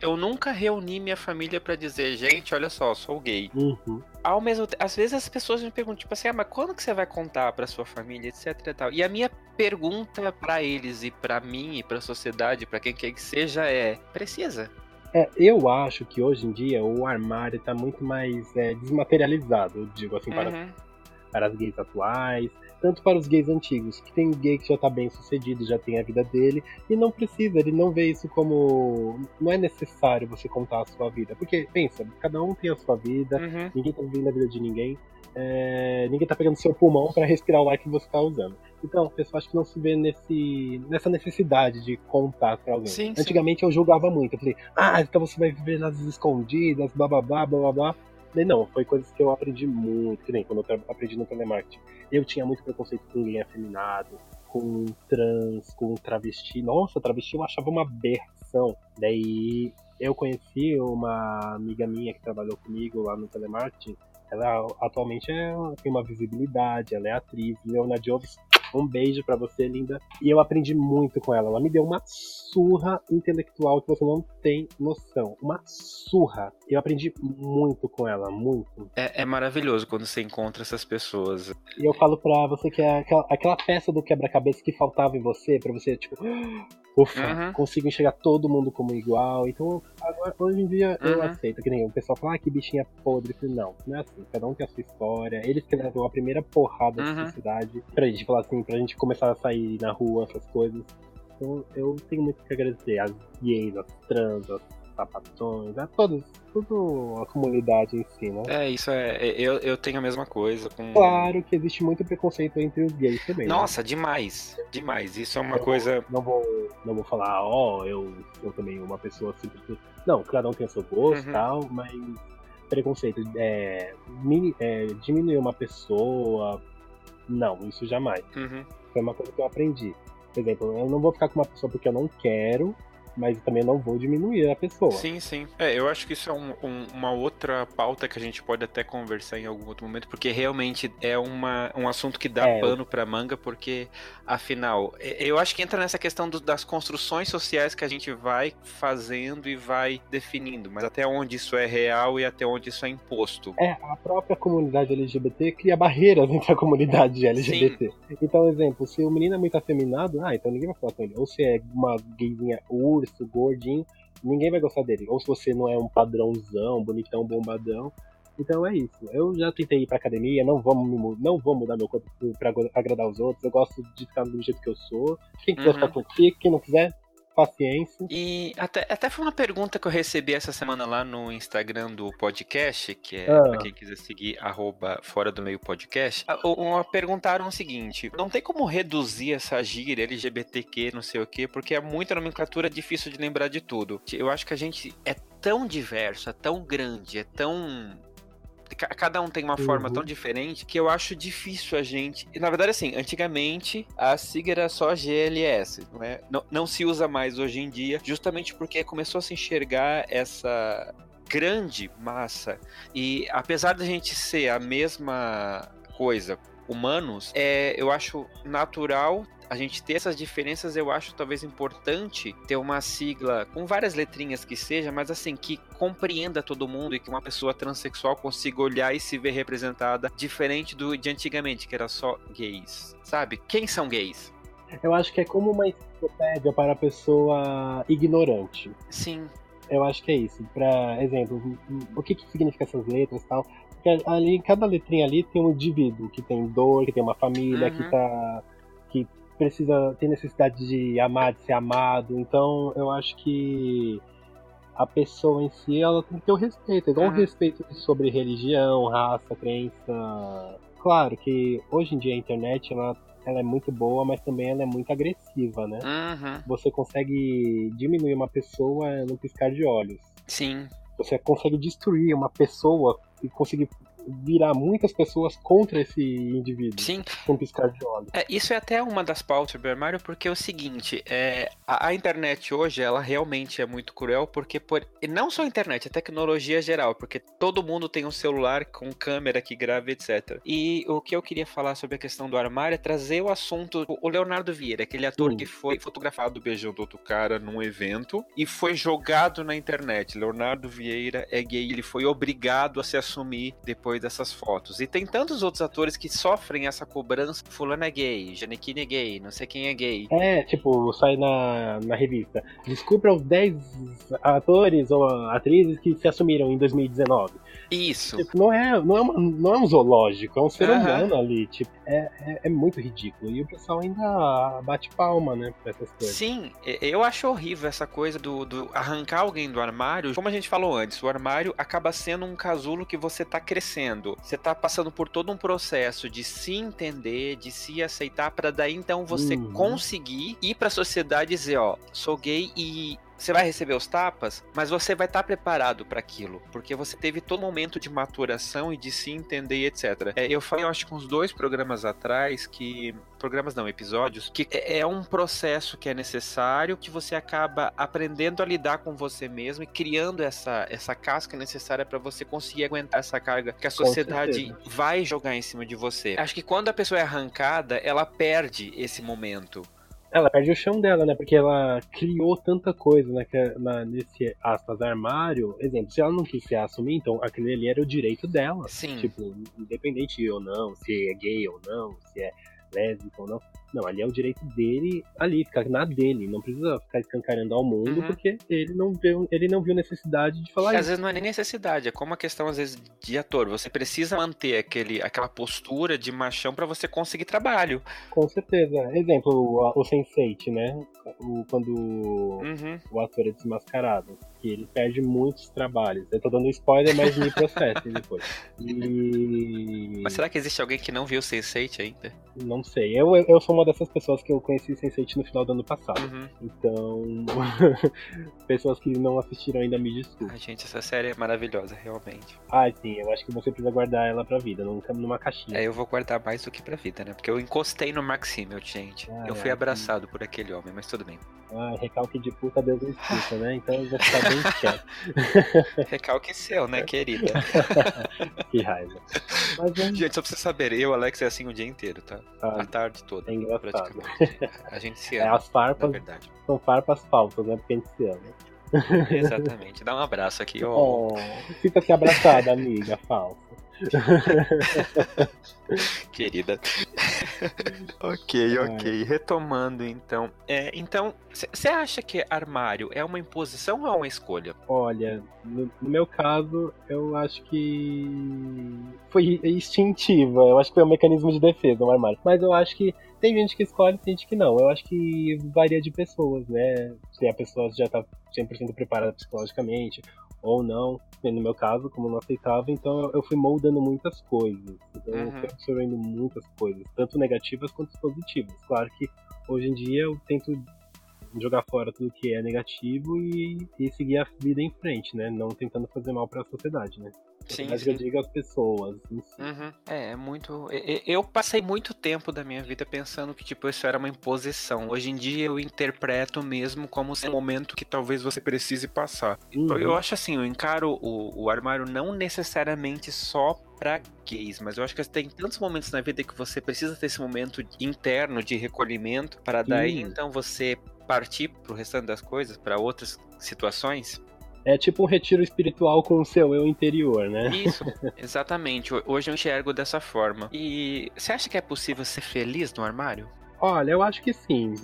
eu nunca reuni minha família para dizer, gente, olha só, sou gay. Uhum. Ao mesmo às vezes as pessoas me perguntam, tipo assim, ah, mas quando que você vai contar pra sua família, etc e tal. E a minha pergunta para eles e para mim e pra sociedade, para quem quer que seja, é: precisa? É, eu acho que hoje em dia o armário tá muito mais é, desmaterializado, eu digo assim, para, uhum. para as gays atuais tanto para os gays antigos, que tem gay que já tá bem sucedido, já tem a vida dele, e não precisa, ele não vê isso como. Não é necessário você contar a sua vida. Porque, pensa, cada um tem a sua vida, uhum. ninguém tá vivendo a vida de ninguém, é, ninguém tá pegando seu pulmão para respirar o ar que você tá usando. Então, a pessoa acho que não se vê nesse, nessa necessidade de contar pra alguém. Sim, Antigamente sim. eu julgava muito. Eu falei, ah, então você vai viver nas escondidas, blá blá blá blá blá. Não, foi coisas que eu aprendi muito, que nem quando eu aprendi no telemarketing. Eu tinha muito preconceito com ninguém afeminado, com trans, com travesti. Nossa, travesti eu achava uma aberração. Daí eu conheci uma amiga minha que trabalhou comigo lá no telemarketing. Ela atualmente é, tem uma visibilidade, ela é atriz. Leona Joves um beijo para você, linda. E eu aprendi muito com ela. Ela me deu uma surra intelectual que você não tem noção. Uma surra. Eu aprendi muito com ela, muito. É, é maravilhoso quando você encontra essas pessoas. E eu falo pra você que é aquela, aquela peça do quebra-cabeça que faltava em você, para você, tipo, ufa, uhum. consigo enxergar todo mundo como igual. Então, agora, hoje em dia, uhum. eu aceito. Que nem o pessoal fala, ah, que bichinha podre. Não, não é assim. Cada um tem a sua história. Eles que levam a primeira porrada uhum. da sociedade pra gente falar assim, pra gente começar a sair na rua, essas coisas. Então, eu tenho muito que agradecer às gays, às trans, às sapatões, a todos, toda a comunidade em si, né? É, isso é. é eu, eu tenho a mesma coisa. Com... Claro que existe muito preconceito entre os gays também. Né? Nossa, né? demais. Demais. Isso é uma eu coisa. Não vou, não vou falar, ó, oh, eu sou também uma pessoa simples. Não, cada um tem o seu gosto e uhum. tal, mas preconceito é, é, diminuir uma pessoa. Não, isso jamais. Uhum. Foi uma coisa que eu aprendi. Por exemplo, eu não vou ficar com uma pessoa porque eu não quero, mas também não vou diminuir a pessoa. Sim, sim. É, eu acho que isso é um, um, uma outra pauta que a gente pode até conversar em algum outro momento, porque realmente é uma, um assunto que dá é, pano pra manga, porque, afinal, eu acho que entra nessa questão do, das construções sociais que a gente vai fazendo e vai definindo, mas até onde isso é real e até onde isso é imposto. É, a própria comunidade LGBT cria barreiras entre a comunidade LGBT. Sim. Então, exemplo, se o menino é muito afeminado, ah, então ninguém vai falar com ele. Ou se é uma gayzinha urso, gordinho, ninguém vai gostar dele. Ou se você não é um padrãozão, bonitão, bombadão. Então é isso. Eu já tentei ir pra academia, não vou, não vou mudar meu corpo pra agradar os outros. Eu gosto de ficar do jeito que eu sou. Quem quiser uhum. ficar com quem não quiser, paciência. E até, até foi uma pergunta que eu recebi essa semana lá no Instagram do podcast, que é ah. pra quem quiser seguir, arroba fora do meio podcast. Uma, perguntaram o seguinte: não tem como reduzir essa gíria LGBTQ, não sei o quê, porque é muita nomenclatura difícil de lembrar de tudo. Eu acho que a gente é tão diverso, é tão grande, é tão cada um tem uma uhum. forma tão diferente que eu acho difícil a gente. Na verdade, assim, antigamente a sigla era só GLS, não, é? não, não se usa mais hoje em dia, justamente porque começou a se enxergar essa grande massa. E apesar da gente ser a mesma coisa, humanos, é, eu acho natural a gente ter essas diferenças, eu acho talvez importante ter uma sigla com várias letrinhas que seja, mas assim, que compreenda todo mundo e que uma pessoa transexual consiga olhar e se ver representada diferente do de antigamente, que era só gays. Sabe? Quem são gays? Eu acho que é como uma enciclopédia para a pessoa ignorante. Sim. Eu acho que é isso. Pra exemplo, o que, que significa essas letras e tal. Porque ali, cada letrinha ali tem um indivíduo que tem dor, que tem uma família, uhum. que tá. que precisa. tem necessidade de amar, de ser amado. Então eu acho que a pessoa em si ela tem que ter o respeito, igual uhum. o respeito sobre religião, raça, crença. Claro que hoje em dia a internet ela ela é muito boa, mas também ela é muito agressiva, né? Uhum. Você consegue diminuir uma pessoa no piscar de olhos. Sim. Você consegue destruir uma pessoa e conseguir virar muitas pessoas contra esse indivíduo. Sim. Com piscar de olhos. É, isso é até uma das pautas do armário, porque é o seguinte, é, a, a, internet hoje, ela realmente é muito cruel, porque por, e não só a internet, a tecnologia geral, porque todo mundo tem um celular com câmera que grava, etc. E o que eu queria falar sobre a questão do armário é trazer o assunto, o Leonardo Vieira, aquele ator que foi fotografado beijando outro cara num evento e foi jogado na internet. Leonardo Vieira é gay, ele foi obrigado a se assumir depois depois dessas fotos. E tem tantos outros atores que sofrem essa cobrança. Fulano é gay, Janequine é gay, não sei quem é gay. É, tipo, sai na, na revista. Descubra os 10 atores ou atrizes que se assumiram em 2019. Isso. Tipo, não, é, não, é uma, não é um zoológico, é um ser uhum. humano ali. Tipo, é, é, é, muito ridículo. E o pessoal ainda bate palma, né, pra essas coisas. Sim, eu acho horrível essa coisa do, do arrancar alguém do armário. Como a gente falou antes, o armário acaba sendo um casulo que você tá crescendo. Você tá passando por todo um processo de se entender, de se aceitar, para daí então você uhum. conseguir ir pra sociedade e dizer, ó, sou gay e você vai receber os tapas, mas você vai estar tá preparado para aquilo, porque você teve todo momento de maturação e de se entender, etc. É, eu falei, eu acho que uns dois programas atrás que programas não, episódios, que é, é um processo que é necessário, que você acaba aprendendo a lidar com você mesmo e criando essa, essa casca necessária para você conseguir aguentar essa carga que a sociedade vai jogar em cima de você. Acho que quando a pessoa é arrancada, ela perde esse momento. Ela perde o chão dela, né? Porque ela criou tanta coisa né, na, nesse aspas armário. Exemplo, se ela não quis se assumir, então aquele ali era o direito dela. Sim. Tipo, independente ou não, se é gay ou não, se é lésbica ou não. Não, ali é o direito dele ali, ficar na dele. Não precisa ficar escancarando ao mundo, uhum. porque ele não, viu, ele não viu necessidade de falar é, isso. Às vezes não é nem necessidade, é como a questão, às vezes, de ator. Você precisa manter aquele, aquela postura de machão para você conseguir trabalho. Com certeza. Exemplo, o, o Sense8, né? O, quando uhum. o ator é desmascarado. Que ele perde muitos trabalhos. Eu tô dando spoiler, mas me processem depois. E... Mas será que existe alguém que não viu o Sense8 ainda? Não sei. Eu, eu sou uma dessas pessoas que eu conheci Sense8 no final do ano passado. Uhum. Então, pessoas que não assistiram ainda me desculpem. Gente, essa série é maravilhosa, realmente. Ah, sim, eu acho que você precisa guardar ela pra vida, nunca numa caixinha. É, eu vou guardar mais do que pra vida, né? Porque eu encostei no Mark gente. Ah, eu fui é, abraçado sim. por aquele homem, mas tudo bem. Ah, recalque de puta Deus escuta, né? Então eu vou ficar bem quieto. recalque seu, né, querida? que raiva. Mas, Gente, só pra você saber, eu Alex é assim o dia inteiro, tá? A tarde toda. É engraçado. Praticamente. A gente se é, ama. É, as farpas verdade. são farpas falsas, né? Porque a gente se ama. Exatamente. Dá um abraço aqui, ó. Oh, Sinta-se abraçada, amiga, falsa. Querida. ok, ok. Retomando então. É, então, você acha que armário é uma imposição ou é uma escolha? Olha, no, no, meu caso, eu acho que foi instintiva. Eu acho que foi um mecanismo de defesa, um armário. Mas eu acho que tem gente que escolhe, tem gente que não. Eu acho que varia de pessoas, né? Se a pessoa já tá 100% preparada psicologicamente, ou não, no meu caso, como não aceitava, então eu fui moldando muitas coisas. Então uhum. eu fui absorvendo muitas coisas, tanto negativas quanto positivas. Claro que hoje em dia eu tento jogar fora tudo que é negativo e, e seguir a vida em frente, né? Não tentando fazer mal para a sociedade, né? Sim, mas eu digo as pessoas. Uhum. É, é muito. Eu passei muito tempo da minha vida pensando que, tipo, isso era uma imposição. Hoje em dia eu interpreto mesmo como um momento que talvez você precise passar. Uhum. Eu acho assim, eu encaro o, o armário não necessariamente só para gays, mas eu acho que tem tantos momentos na vida que você precisa ter esse momento interno de recolhimento para daí então você partir pro restante das coisas, para outras situações. É tipo um retiro espiritual com o seu eu interior, né? Isso, exatamente. Hoje eu enxergo dessa forma. E você acha que é possível ser feliz no armário? Olha, eu acho que sim.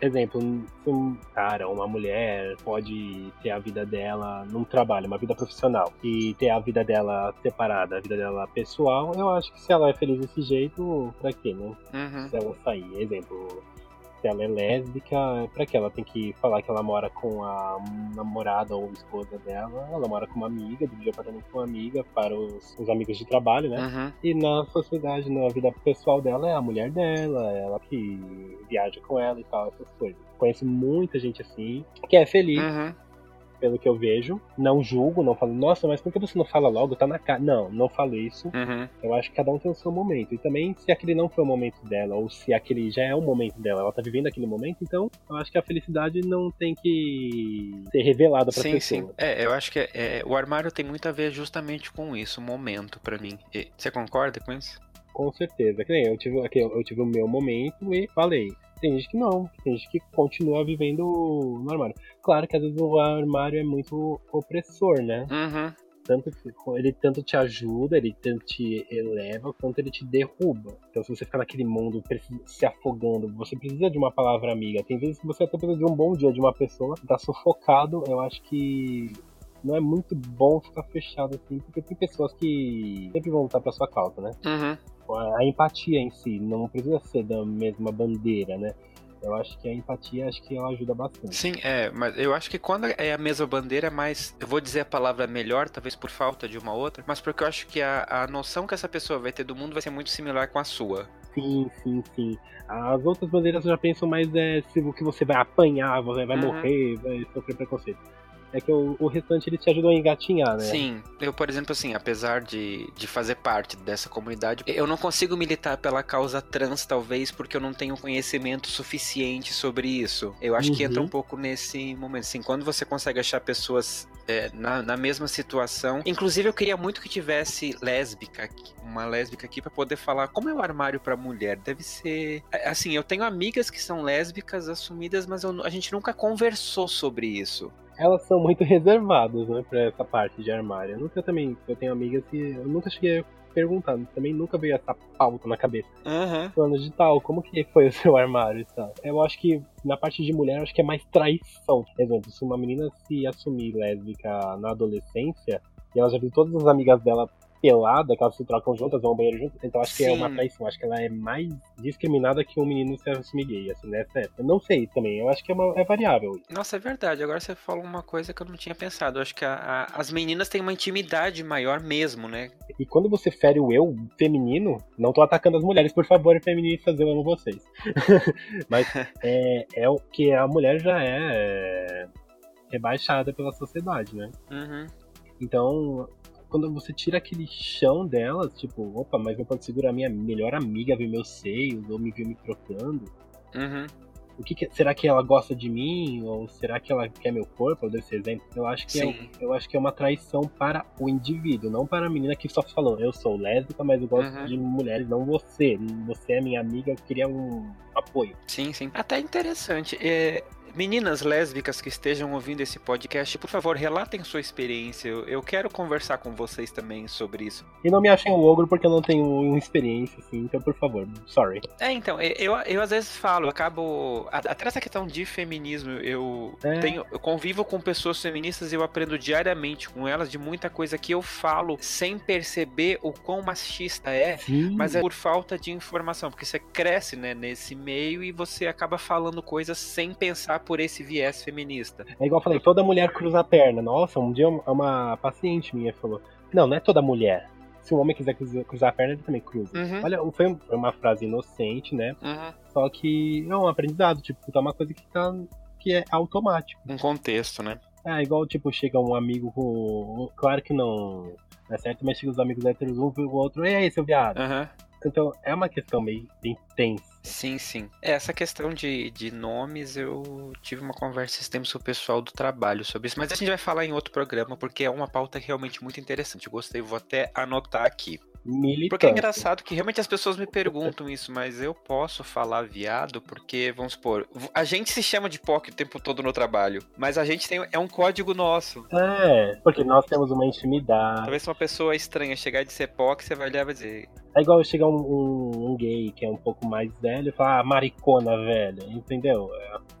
exemplo, um cara uma mulher pode ter a vida dela num trabalho, uma vida profissional, e ter a vida dela separada, a vida dela pessoal, eu acho que se ela é feliz desse jeito, pra quê, né? Uhum. Se ela sair, exemplo, se ela é lésbica, pra que ela tem que falar que ela mora com a namorada ou esposa dela, ela mora com uma amiga, divide apartamento com uma amiga para os, os amigos de trabalho, né? Uhum. E na sociedade, na vida pessoal dela, é a mulher dela, ela que viaja com ela e tal, essas coisas. Conheço muita gente assim, que é feliz, Uhum. Pelo que eu vejo. Não julgo, não falo, nossa, mas por que você não fala logo? Tá na cara. Não, não falo isso. Uhum. Eu acho que cada um tem o seu momento. E também, se aquele não foi o momento dela, ou se aquele já é o momento dela, ela tá vivendo aquele momento, então eu acho que a felicidade não tem que ser revelada pra Sim, pessoa. sim. É, eu acho que é- é, o armário tem muito a ver justamente com isso, o momento, pra mim. E- Você concorda com isso? Com certeza. Eu tive, eu tive o meu momento e falei. Tem gente que não, tem gente que continua vivendo no armário. Claro que às vezes o armário é muito opressor, né? Uhum. Tanto que ele tanto te ajuda, ele tanto te eleva, quanto ele te derruba. Então se você ficar naquele mundo se afogando, você precisa de uma palavra amiga. Tem vezes que você até precisa de um bom dia de uma pessoa, tá sufocado, eu acho que não é muito bom ficar fechado assim, porque tem pessoas que sempre vão lutar pra sua causa, né? Uhum. a empatia em si não precisa ser da mesma bandeira, né? Eu acho que a empatia acho que ela ajuda bastante. Sim, é, mas eu acho que quando é a mesma bandeira, é mais. Eu vou dizer a palavra melhor, talvez por falta de uma outra, mas porque eu acho que a, a noção que essa pessoa vai ter do mundo vai ser muito similar com a sua. Sim, sim, sim. As outras bandeiras eu já pensam mais é se o que você vai apanhar, você vai Uhum. morrer, vai sofrer preconceito. É que o, o restante ele te ajuda a engatinhar, né? Sim, eu, por exemplo, assim, apesar de, de fazer parte dessa comunidade, eu não consigo militar pela causa trans, talvez, porque eu não tenho conhecimento suficiente sobre isso. Eu acho que Uhum. entra um pouco nesse momento. Assim, quando você consegue achar pessoas é, na, na mesma situação. Inclusive, eu queria muito que tivesse lésbica, aqui, uma lésbica aqui, pra poder falar como é o armário pra mulher. Deve ser. é, Assim, eu tenho amigas que são lésbicas assumidas, mas eu- a gente nunca conversou sobre isso. Elas são muito reservadas, né, pra essa parte de armário. Eu nunca também, eu tenho amigas que eu nunca cheguei a perguntar, também nunca veio essa pauta na cabeça. Aham. Falando de tal, como que foi o seu armário e tal? Eu acho que na parte de mulher, eu acho que é mais traição. Por exemplo, se uma menina se assumir lésbica na adolescência, e ela já viu todas as amigas dela pelada, que elas se trocam juntas, vão ao banheiro juntas, então acho que é Sim. uma traição. Acho que ela é mais discriminada que um menino se assumir gay, assim, nessa época. Não sei também, eu acho que é, uma, é variável. Nossa, é verdade. Agora você falou uma coisa que eu não tinha pensado. Eu acho que a- a- as meninas têm uma intimidade maior mesmo, né? E quando você fere o eu feminino, não tô atacando as mulheres, por favor, feministas, eu amo vocês. Mas é, é o que a mulher já é rebaixada pela sociedade, né? Uhum. Então, quando você tira aquele chão delas, tipo, opa, mas não pode segurar minha melhor amiga ver meus seios, ou me ver me trocando. Uhum. O que, que- será que ela gosta de mim? Ou será que ela quer meu corpo? Eu dei esse exemplo. Eu acho que é, eu acho que é uma traição para o indivíduo, não para a menina que só falou, eu sou lésbica, mas eu gosto Uhum. de mulheres, não você. Você é minha amiga, eu queria um apoio. Sim, sim. Até interessante. É, meninas lésbicas que estejam ouvindo esse podcast, por favor, relatem sua experiência. Eu, eu quero conversar com vocês também sobre isso. E não me achem um ogro porque eu não tenho experiência, assim, então por favor, sorry. É, então, eu, eu às vezes falo, eu acabo. Até essa questão de feminismo, eu É. tenho. Eu convivo com pessoas feministas e eu aprendo diariamente com elas de muita coisa que eu falo sem perceber o quão machista é. Sim. Mas é por falta de informação, porque você cresce né, nesse meio e você acaba falando coisas sem pensar por esse viés feminista. É igual eu falei, toda mulher cruza a perna. Nossa, um dia uma, paciente minha falou: Não, não é toda mulher. Se um homem quiser cruzar, a perna, ele também cruza. Uhum. Olha, foi um- uma frase inocente, né? Uhum. Só que é um aprendizado, tipo, tá uma coisa que tá. que é automático. Um contexto, né? É igual, tipo, chega um amigo com. Claro que não. É certo, mas chega os amigos héteros, um o outro, e aí, seu viado? Aham. Então, é uma questão meio bem tensa. Sim, sim. É, Essa questão de, de nomes, eu tive uma conversa esse tempo com o pessoal do trabalho sobre isso, mas a gente vai falar em outro programa, porque é uma pauta realmente muito interessante. Eu gostei, vou até anotar aqui. Militância. Porque é engraçado que realmente as pessoas me perguntam isso, mas eu posso falar viado porque, vamos supor, a gente se chama de POC o tempo todo no trabalho, mas a gente tem é um código nosso. É, porque nós temos uma intimidade. Talvez se uma pessoa estranha chegar de ser POC, você vai olhar e vai dizer. É igual chegar um, um, um, gay que é um pouco mais velho e falar, ah, maricona velha, entendeu?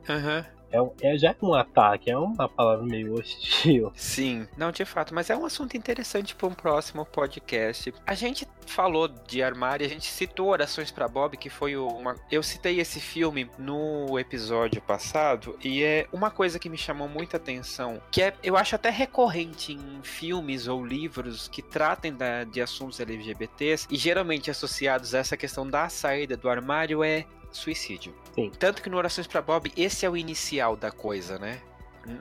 Aham. Uhum. É, é, já um ataque, é uma palavra meio hostil. Sim, não de fato, mas é um assunto interessante para um próximo podcast. A gente falou de armário, a gente citou Orações para Bob, que foi uma. Eu citei esse filme no episódio passado, e é uma coisa que me chamou muita atenção, que é, eu acho até recorrente em filmes ou livros que tratem da, de assuntos LGBTs, e geralmente associados a essa questão da saída do armário, é suicídio. Sim. Tanto que no Orações para Bob, esse é o inicial da coisa, né?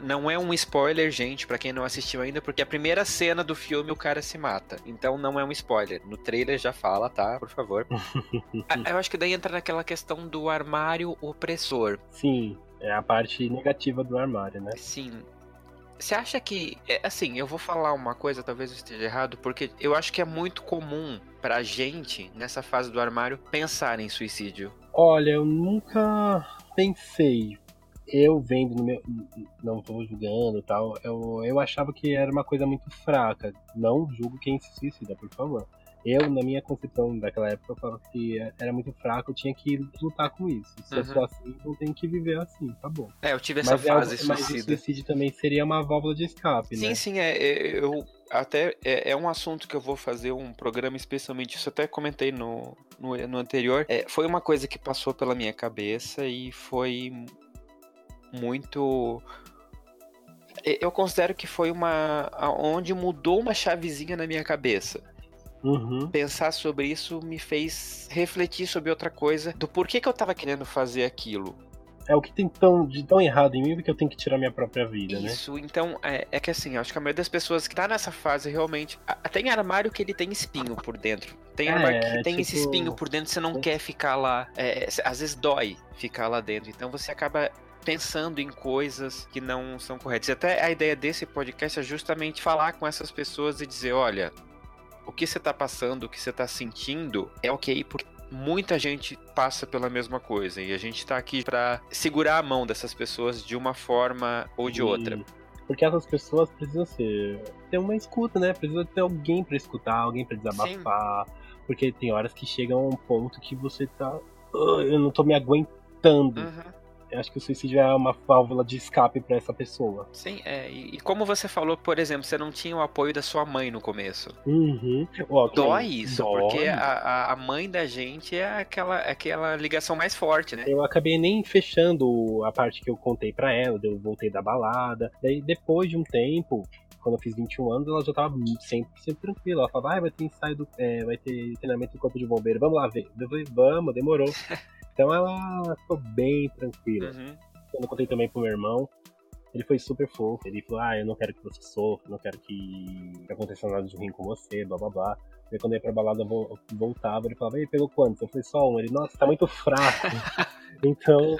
Não é um spoiler, gente, para quem não assistiu ainda, porque a primeira cena do filme o cara se mata. Então não é um spoiler. No trailer já fala, tá? Por favor. Eu acho que daí entra naquela questão do armário opressor. Sim, é a parte negativa do armário, né? Sim. Você acha que. É, assim, eu vou falar uma coisa, talvez eu esteja errado, porque eu acho que é muito comum pra gente, nessa fase do armário, pensar em suicídio. Olha, eu nunca pensei. Eu vendo no meu. Não tô julgando tal. Eu, eu achava que era uma coisa muito fraca. Não julgo quem se suicida, por favor. Eu, na minha concepção daquela época, eu falava que era muito fraco, eu tinha que lutar com isso. Se uhum. eu sou assim, eu tenho que viver assim, tá bom. É, eu tive essa mas fase é, Mas o suicídio também seria uma válvula de escape, sim, né? Sim, sim, é, eu até é, é, um assunto que eu vou fazer um programa especialmente, isso até comentei no, no, no anterior. É, foi uma coisa que passou pela minha cabeça e foi muito. Eu considero que foi uma. onde mudou uma chavezinha na minha cabeça. Uhum. Pensar sobre isso me fez refletir sobre outra coisa, do porquê que eu tava querendo fazer aquilo é o que tem tão, de tão errado em mim que eu tenho que tirar minha própria vida, Isso, né? Isso, então, é, é, que assim, acho que a maioria das pessoas que tá nessa fase realmente. Tem armário que ele tem espinho por dentro. Tem armário é, que tem tipo... esse espinho por dentro, você não quer ficar lá. É, às vezes dói ficar lá dentro. Então você acaba pensando em coisas que não são corretas. E até a ideia desse podcast é justamente falar com essas pessoas e dizer: olha, o que você tá passando, o que você tá sentindo é ok, porque muita gente passa pela mesma coisa e a gente está aqui para segurar a mão dessas pessoas de uma forma ou de outra. Porque essas pessoas precisam ser ter uma escuta, né? Precisa ter alguém para escutar, alguém para desabafar, Sim. porque tem horas que chega a um ponto que você tá, eu não tô me aguentando. Uhum eu acho que o suicídio é uma válvula de escape para essa pessoa. Sim, é. E, como você falou, por exemplo, você não tinha o apoio da sua mãe no começo. Uhum. Dói isso, Dói. porque a, a mãe da gente é aquela, aquela ligação mais forte, né? Eu acabei nem fechando a parte que eu contei para ela, eu voltei da balada. Daí depois de um tempo, quando eu fiz 21 anos, ela já tava sempre, sempre tranquila. Ela falava, ah, vai ter ensaio do. É, vai ter treinamento do corpo de bombeiro, vamos lá ver. Eu falei, vamos, demorou. Então ela ficou bem tranquila. Uhum. Quando eu contei também pro meu irmão, ele foi super fofo. Ele falou: Ah, eu não quero que você sofra, não quero que aconteça nada de ruim com você, blá blá blá. E quando eu ia pra balada, eu voltava, ele falava: Ei, pegou quantos? Eu falei: Só um. Ele, nossa, tá muito fraco. então,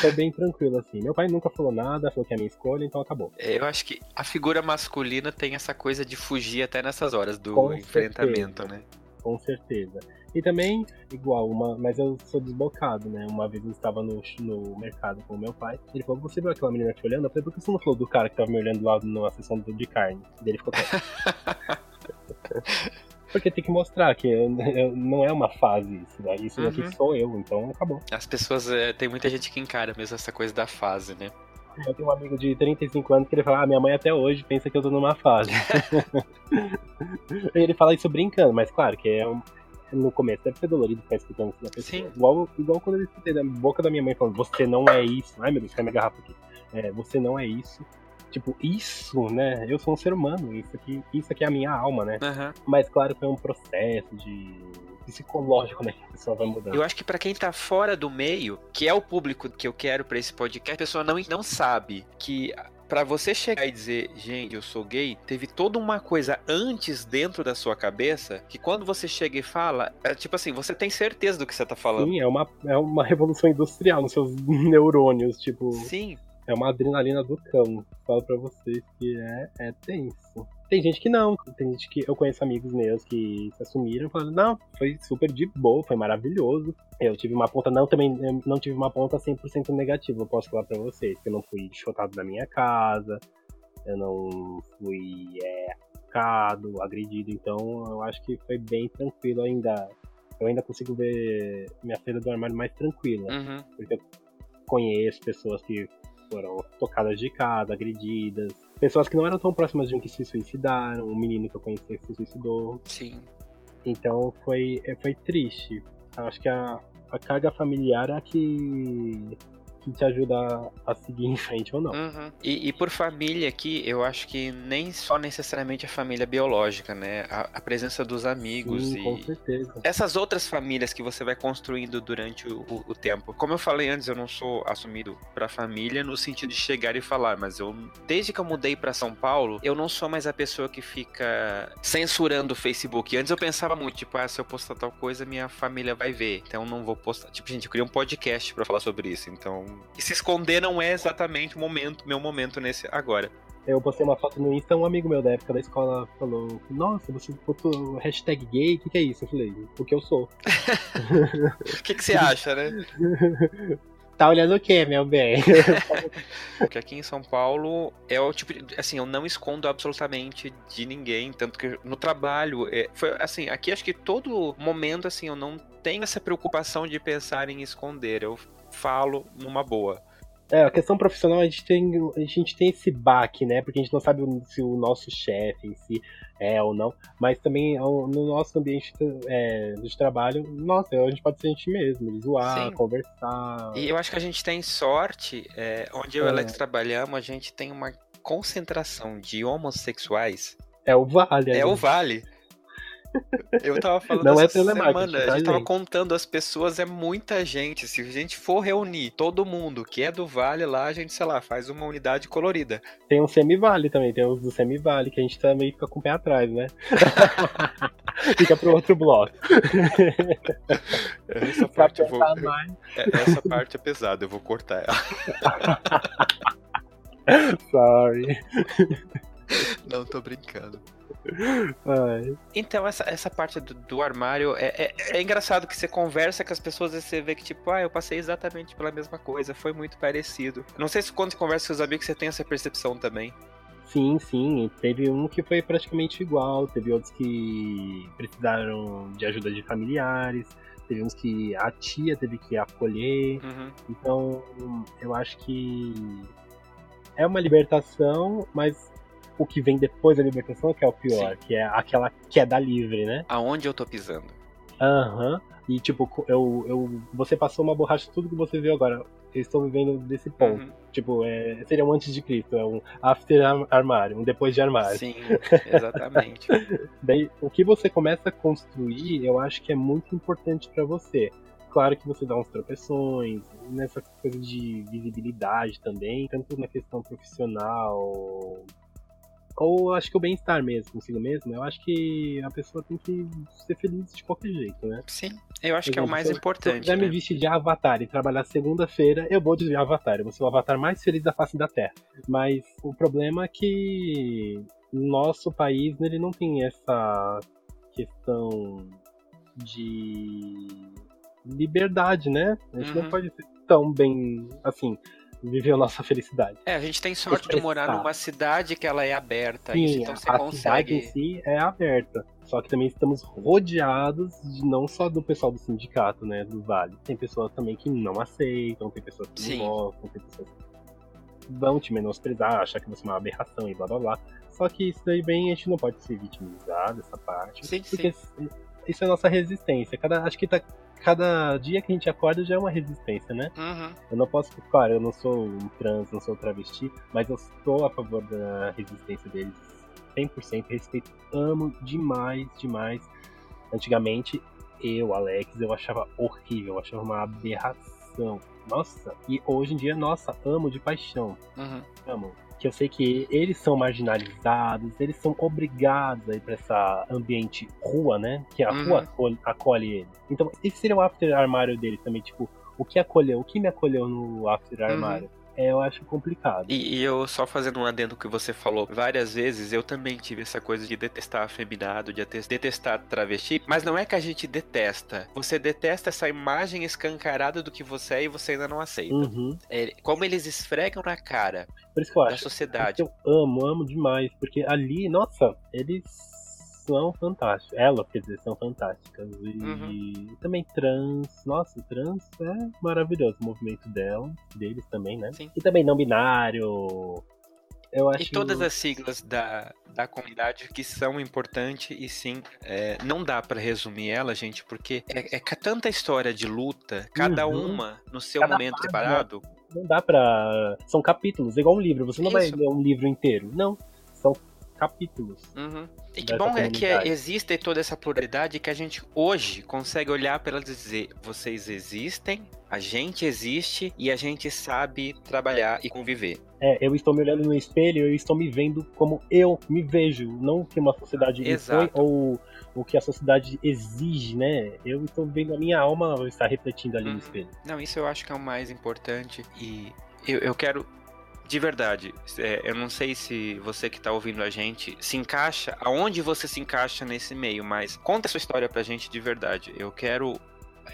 foi bem tranquilo, assim. Meu pai nunca falou nada, falou que é a minha escolha, então acabou. Eu acho que a figura masculina tem essa coisa de fugir até nessas horas do com enfrentamento, certeza. né? Com certeza. E também, igual, uma, mas eu sou desbocado, né? Uma vez eu estava no, no mercado com o meu pai. Ele falou: Você viu aquela menina te olhando? Eu falei: Por que você não falou do cara que estava me olhando lá na sessão de carne? E ele ficou Porque tem que mostrar que não é uma fase isso, né? Isso uhum. aqui sou eu, então acabou. As pessoas, é, tem muita gente que encara mesmo essa coisa da fase, né? Eu tenho um amigo de 35 anos que ele fala, ah, minha mãe até hoje pensa que eu tô numa fase. ele fala isso brincando, mas claro que é um, no começo deve ser dolorido ficar escutando isso na pessoa. Sim. Igual, igual quando eu escutei da boca da minha mãe falando, você não é isso. Ai meu Deus, cai minha garrafa aqui. É, você não é isso. Tipo, isso, né? Eu sou um ser humano, isso aqui, isso aqui é a minha alma, né? Uhum. Mas claro que é um processo de psicológico, né? Que a pessoa vai mudando. Eu acho que para quem tá fora do meio, que é o público que eu quero para esse podcast, a pessoa não, não sabe que para você chegar e dizer, gente, eu sou gay, teve toda uma coisa antes dentro da sua cabeça que quando você chega e fala, é tipo assim, você tem certeza do que você tá falando. Sim, é uma, é uma revolução industrial nos seus neurônios, tipo. Sim. É uma adrenalina do cão. Falo pra vocês que é, é tenso. Tem gente que não, tem gente que eu conheço amigos meus que se assumiram falando, não, foi super de boa, foi maravilhoso. Eu tive uma ponta, não também, não tive uma ponta 100% negativa, eu posso falar pra vocês, que eu não fui chutado da minha casa, eu não fui é, atacado, agredido, então eu acho que foi bem tranquilo ainda. Eu ainda consigo ver minha feira do armário mais tranquila, Uhum. porque eu conheço pessoas que foram tocadas de casa, agredidas, pessoas que não eram tão próximas de mim que se suicidaram, um menino que eu conheci que se suicidou. Sim. Então foi, é, foi triste. Eu acho que a, a carga familiar é a que, que te ajuda a, seguir em frente ou não. Uhum. E, e por família aqui, eu acho que nem só necessariamente a família biológica, né? A, a presença dos amigos Sim, e com certeza. essas outras famílias que você vai construindo durante o, o- o tempo. Como eu falei antes, eu não sou assumido pra família no sentido de chegar e falar, mas eu desde que eu mudei pra São Paulo, eu não sou mais a pessoa que fica censurando o Facebook. Antes eu pensava muito, tipo, ah, se eu postar tal coisa, minha família vai ver. Então eu não vou postar. Tipo, gente, eu criei um podcast pra falar sobre isso. Então, e se esconder não é exatamente o momento, meu momento nesse agora. Eu postei uma foto no Insta, um amigo meu da época da escola falou: Nossa, você botou hashtag gay, o que, que é isso? Eu falei: O que eu sou. O que, que você acha, né? Tá olhando o que, meu bem? Porque aqui em São Paulo é o tipo de, assim, eu não escondo absolutamente de ninguém, tanto que no trabalho, é, foi assim, aqui acho que todo momento assim, eu não tenho essa preocupação de pensar em esconder, eu falo numa boa. É, a questão profissional, a gente tem, a gente tem esse baque, né? Porque a gente não sabe o- se o nosso chefe em si é ou não. Mas também ao- no nosso ambiente é, de trabalho, nossa, a gente pode ser a gente mesmo, zoar, Sim. conversar. E eu acho que a gente tem sorte, é, onde eu e o É. Alex trabalhamos, a gente tem uma concentração de homossexuais. É o vale. É o gente. vale. Eu tava falando Não é essa semana, tá, a gente tava gente? contando as pessoas, é muita gente. Se a gente for reunir todo mundo que é do Vale lá, a gente, sei lá, faz uma unidade colorida. Tem um semivale também, tem os do semivale, que a gente também fica com o pé atrás, né? fica pro outro bloco. Essa Pra parte, vou, é- essa parte é pesada, eu vou cortar ela. Sorry. Não, tô brincando. Então, essa, essa parte do, do armário é, é, é engraçado que você conversa com as pessoas e você vê que, tipo, ah, eu passei exatamente pela mesma coisa, foi muito parecido. Não sei se quando você conversa com seus amigos você tem essa percepção também. Sim, sim. Teve um que foi praticamente igual, teve outros que precisaram de ajuda de familiares, teve uns que a tia teve que acolher. Uhum. Então, eu acho que é uma libertação, mas o que vem depois da libertação que é o pior, que é aquela queda livre, né? Aonde eu tô pisando? Aham. E tipo, eu, eu, você passou uma borracha tudo que você viu agora. Eu estou vivendo desse ponto. Uhum. Tipo, é, seria um antes de Cristo, é um after ar- armário, um depois de armário. Sim, exatamente. Daí, o que você começa a construir, eu acho que é muito importante pra você. Claro que você dá uns tropeções, nessa coisa de visibilidade também, tanto na questão profissional, ou acho que o bem-estar mesmo, consigo mesmo. Eu acho que a pessoa tem que ser feliz de qualquer jeito, né? Sim, eu acho que é o Exemplo, mais se eu- Se eu importante. quiser né? me vestir de avatar e trabalhar segunda-feira, eu vou de avatar. Eu vou ser o avatar mais feliz da face da Terra. Mas o problema é que nosso país ele não tem essa questão de liberdade, né? A gente Uhum. não pode ser tão bem assim viver a nossa felicidade. É, a gente tem sorte de morar numa cidade que ela é aberta. isso, Sim, então você a cidade em consegue. si é aberta. Só que também estamos rodeados de não só do pessoal do sindicato, né, do Vale. Tem pessoas também que não aceitam, tem pessoas que Sim. não gostam, tem pessoas que vão te menosprezar, achar que você é uma aberração e blá blá blá. Só que isso daí bem, a gente não pode se vitimizar dessa parte. Sim, porque isso é nossa resistência. Cada, acho que tá, cada dia que a gente acorda já é uma resistência, né? Uhum. Eu não posso, claro, eu não sou um trans, não sou travesti, mas eu estou a favor da resistência deles 100%. Respeito, amo demais, demais. Antigamente, eu, Alex, eu achava horrível, eu achava uma aberração. Nossa, e hoje em dia, nossa, amo de paixão. Uhum. Amo. Que eu sei que eles são marginalizados, eles são obrigados a ir pra essa ambiente rua, né? Que a Uhum. rua acolhe, acolhe eles. Então, esse seria o after armário deles também, tipo, o que acolheu, o que me acolheu no after armário? é, eu acho complicado. E, e, eu, só fazendo um adendo que você falou várias vezes, eu também tive essa coisa de detestar afeminado, de detestar travesti, mas não é que a gente detesta. Você detesta essa imagem escancarada do que você é e você ainda não aceita. Uhum. É, como eles esfregam na cara Por isso que eu da acho. sociedade. Eu amo, amo demais, porque ali, nossa, eles são fantásticos. Elas, quer dizer, são fantásticas. E Uhum. também trans. Nossa, trans é maravilhoso o movimento dela, deles também, né? Sim. E também não binário. Eu acho E todas as siglas da, da comunidade que são importantes e sim, é, não dá pra resumir ela, gente, porque é, é tanta história de luta, cada Uhum. uma no seu Cada momento separado. não dá pra. São capítulos, igual um livro. Você não vai Isso. ler um livro inteiro. Não. São capítulos. Uhum. E que bom é que comunidade. existe toda essa pluralidade que a gente hoje consegue olhar para elas e dizer: vocês existem, a gente existe e a gente sabe trabalhar e conviver. É, eu estou me olhando no espelho, eu estou me vendo como eu me vejo, não o que uma sociedade impõe ou o que a sociedade exige, né? Eu estou vendo a minha alma estar refletindo ali Uhum. no espelho. Não, isso eu acho que é o mais importante e eu, eu quero. De verdade, é, eu não sei se você que está ouvindo a gente se encaixa, aonde você se encaixa nesse meio, mas conta a sua história pra gente de verdade. Eu quero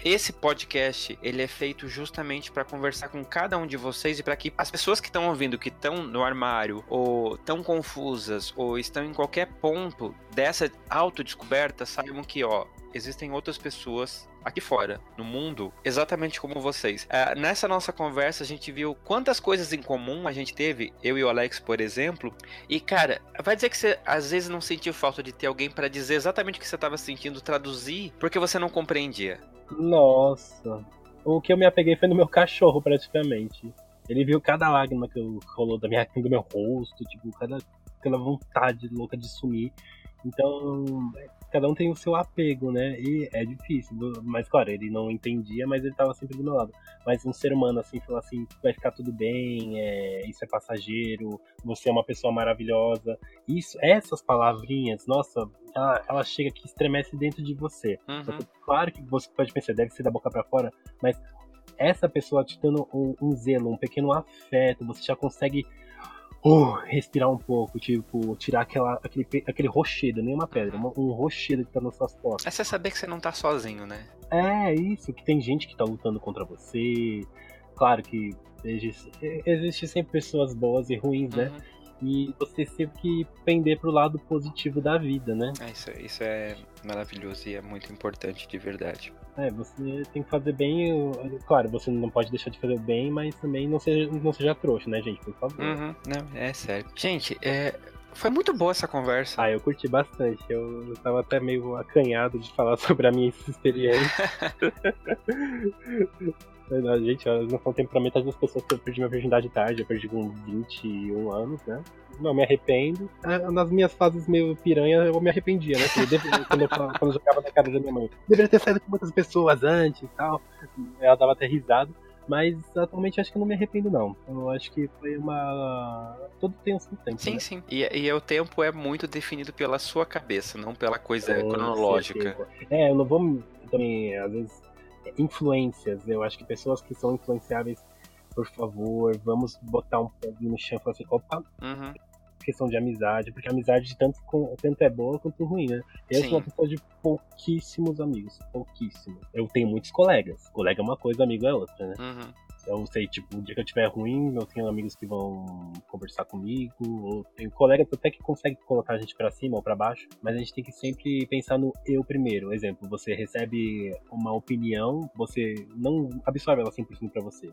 esse podcast ele é feito justamente para conversar com cada um de vocês e para que as pessoas que estão ouvindo, que estão no armário ou estão confusas ou estão em qualquer ponto dessa autodescoberta saibam que ó existem outras pessoas aqui fora, no mundo, exatamente como vocês. Ah, nessa nossa conversa, a gente viu quantas coisas em comum a gente teve, eu e o Alex, por exemplo. E, cara, vai dizer que você às vezes não sentiu falta de ter alguém para dizer exatamente o que você estava sentindo, traduzir, porque você não compreendia. Nossa. O que eu me apeguei foi no meu cachorro, praticamente. Ele viu cada lágrima que rolou da minha, do meu rosto, tipo, cada aquela vontade louca de sumir. Então, cada um tem o seu apego, né? E é difícil. Mas, claro, ele não entendia, mas ele tava sempre do meu lado. Mas um ser humano, assim, falar assim, vai ficar tudo bem, é, isso é passageiro, você é uma pessoa maravilhosa. Isso, essas palavrinhas, nossa, ela, ela chega que estremece dentro de você. Uhum. Claro que você pode pensar, deve ser da boca pra fora, mas essa pessoa te dando um, um zelo, um pequeno afeto, você já consegue uh, respirar um pouco, tipo, tirar aquela, aquele, aquele rochedo, nem uma pedra, um, um rochedo que tá nas suas costas. É você saber que você não tá sozinho, né? É isso, que tem gente que tá lutando contra você. Claro que existe, existe sempre pessoas boas e ruins, né? Uhum. E você sempre que pender pro lado positivo da vida, né? É, isso, isso é maravilhoso e é muito importante de verdade. É, você tem que fazer bem. Claro, você não pode deixar de fazer o bem, mas também não seja, não seja trouxa, né, gente? Por favor. Uhum. Não, é sério. Gente, é, foi muito boa essa conversa. Ah, eu curti bastante. Eu, eu tava até meio acanhado de falar sobre a minha experiência. Gente, não pra metade das pessoas que eu perdi minha virgindade tarde. Eu perdi com 21 anos, né? Não me arrependo. Ah, Nas minhas fases meio piranha, eu me arrependia, né? Quando, eu, quando eu jogava na cara da minha mãe. Deveria ter saído com muitas pessoas antes e tal. Ela dava até risada. Mas atualmente acho que não me arrependo, não. Eu acho que foi uma. Tudo tem o seu tempo. Sim, né? sim. E, e o tempo é muito definido pela sua cabeça, não pela coisa Com cronológica. certeza. É, eu não vou também, às vezes, é, influências. Eu acho que pessoas que são influenciáveis, por favor, vamos botar um pé no chão e falar assim, opa, Uhum. questão de amizade, porque a amizade tanto, com- tanto é boa quanto ruim, né? Eu Sim. sou uma pessoa de pouquíssimos amigos, pouquíssimos. Eu tenho muitos colegas. Colega é uma coisa, amigo é outra, né? Uhum. Eu sei, tipo, o dia que eu tiver ruim, eu tenho amigos que vão conversar comigo, ou tenho colegas até que conseguem colocar a gente pra cima ou pra baixo, mas a gente tem que sempre pensar no eu primeiro. Exemplo, você recebe uma opinião, você não absorve ela 100% pra você.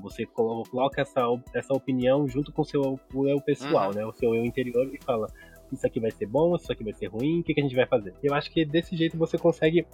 Você colo- coloca essa, essa opinião junto com o seu o eu pessoal, Uhum. né? O seu eu interior e fala: Isso aqui vai ser bom, isso aqui vai ser ruim, o que, que a gente vai fazer? Eu acho que desse jeito você consegue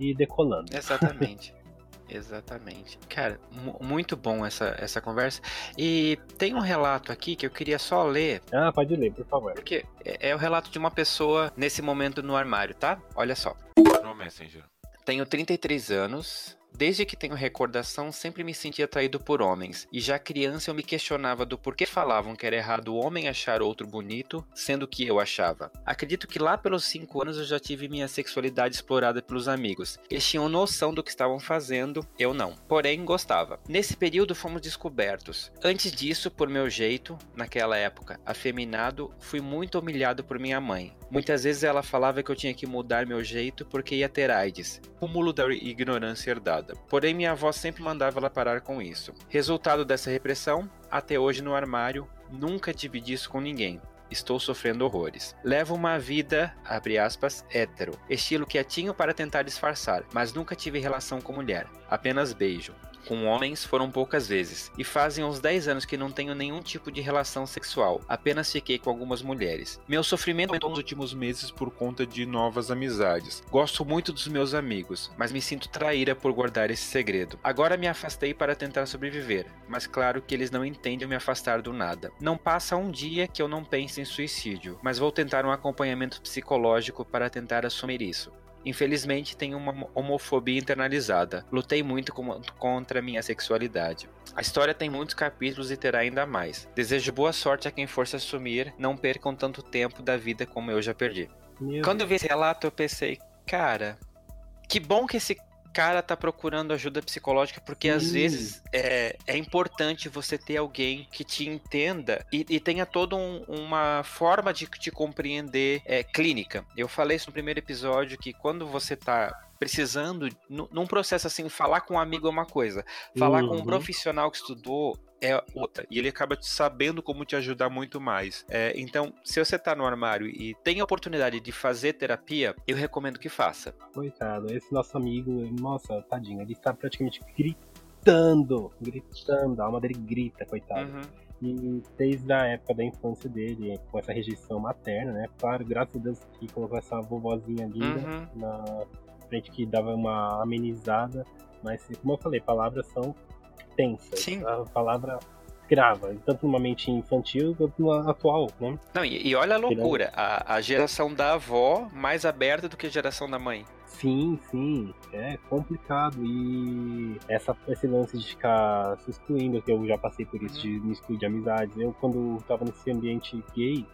ir decolando. Exatamente. Exatamente. Cara, mu- muito bom essa, essa conversa. E tem um relato aqui que eu queria só ler, Ah, pode ler, por favor. porque é, é o relato de uma pessoa nesse momento no armário, tá? Olha só. No Messenger. Tenho 33 anos, Desde que tenho recordação, sempre me senti atraído por homens, e já criança eu me questionava do porquê falavam que era errado o homem achar outro bonito, sendo que eu achava. Acredito que lá pelos 5 anos eu já tive minha sexualidade explorada pelos amigos. Eles tinham noção do que estavam fazendo, eu não. Porém, gostava. Nesse período fomos descobertos. Antes disso, por meu jeito, naquela época, afeminado, fui muito humilhado por minha mãe. Muitas vezes ela falava que eu tinha que mudar meu jeito porque ia ter AIDS, cúmulo da ignorância herdada. Porém, minha avó sempre mandava ela parar com isso. Resultado dessa repressão, até hoje no armário, nunca dividi isso com ninguém. Estou sofrendo horrores. Levo uma vida, abre aspas, hétero, estilo quietinho para tentar disfarçar, mas nunca tive relação com mulher, apenas beijo com homens foram poucas vezes, e fazem uns 10 anos que não tenho nenhum tipo de relação sexual, apenas fiquei com algumas mulheres. Meu sofrimento aumentou nos últimos meses por conta de novas amizades. Gosto muito dos meus amigos, mas me sinto traíra por guardar esse segredo. Agora me afastei para tentar sobreviver, mas claro que eles não entendem me afastar do nada. Não passa um dia que eu não pense em suicídio, mas vou tentar um acompanhamento psicológico para tentar assumir isso. Infelizmente, tenho uma homofobia internalizada. Lutei muito com, contra minha sexualidade. A história tem muitos capítulos e terá ainda mais. Desejo boa sorte a quem for se assumir. Não percam tanto tempo da vida como eu já perdi. Meu Quando eu vi esse relato, eu pensei, cara, que bom que esse cara tá procurando ajuda psicológica, porque às vezes é, é importante você ter alguém que te entenda e, e tenha toda um, uma forma de te compreender é, clínica. Eu falei isso no primeiro episódio que quando você tá precisando, num processo assim, falar com um amigo é uma coisa, falar uhum. com um uhum. profissional que estudou é outra. E ele acaba sabendo como te ajudar muito mais. É, então, se você tá no armário e tem a oportunidade de fazer terapia, eu recomendo que faça. Coitado, esse nosso amigo, nossa, tadinho, ele está praticamente gritando, gritando, a alma dele grita, coitado. Uhum. E desde a época da infância dele, com essa rejeição materna, né? Claro, graças a Deus que colocou essa vovozinha linda uhum. na frente que dava uma amenizada. Mas, como eu falei, palavras são tensas. Sim. A palavra grava, tanto numa mente infantil quanto numa atual, né? Não, e, e olha a loucura, a, a, geração da avó mais aberta do que a geração da mãe. Sim, sim, é complicado e essa, esse lance de ficar se excluindo, que eu já passei por isso, de me excluir de amizades. Eu, quando tava nesse ambiente gay,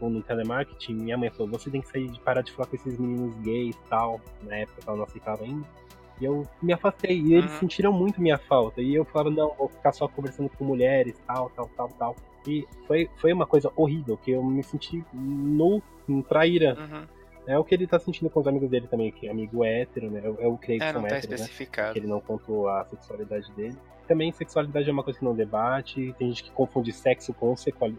ou no telemarketing, minha mãe falou, você tem que sair de parar de falar com esses meninos gays e tal, na época ela não aceitava ainda. E eu me afastei. E eles uhum. sentiram muito minha falta. E eu falava, não, vou ficar só conversando com mulheres, tal, tal, tal, tal. E foi, foi uma coisa horrível, que eu me senti no traíra. Uhum. É o que ele tá sentindo com os amigos dele também, que é amigo hétero, né? Eu, eu creio que é, são não tá héteros, né? Que ele não contou a sexualidade dele. Também sexualidade é uma coisa que não debate. Tem gente que confunde sexo com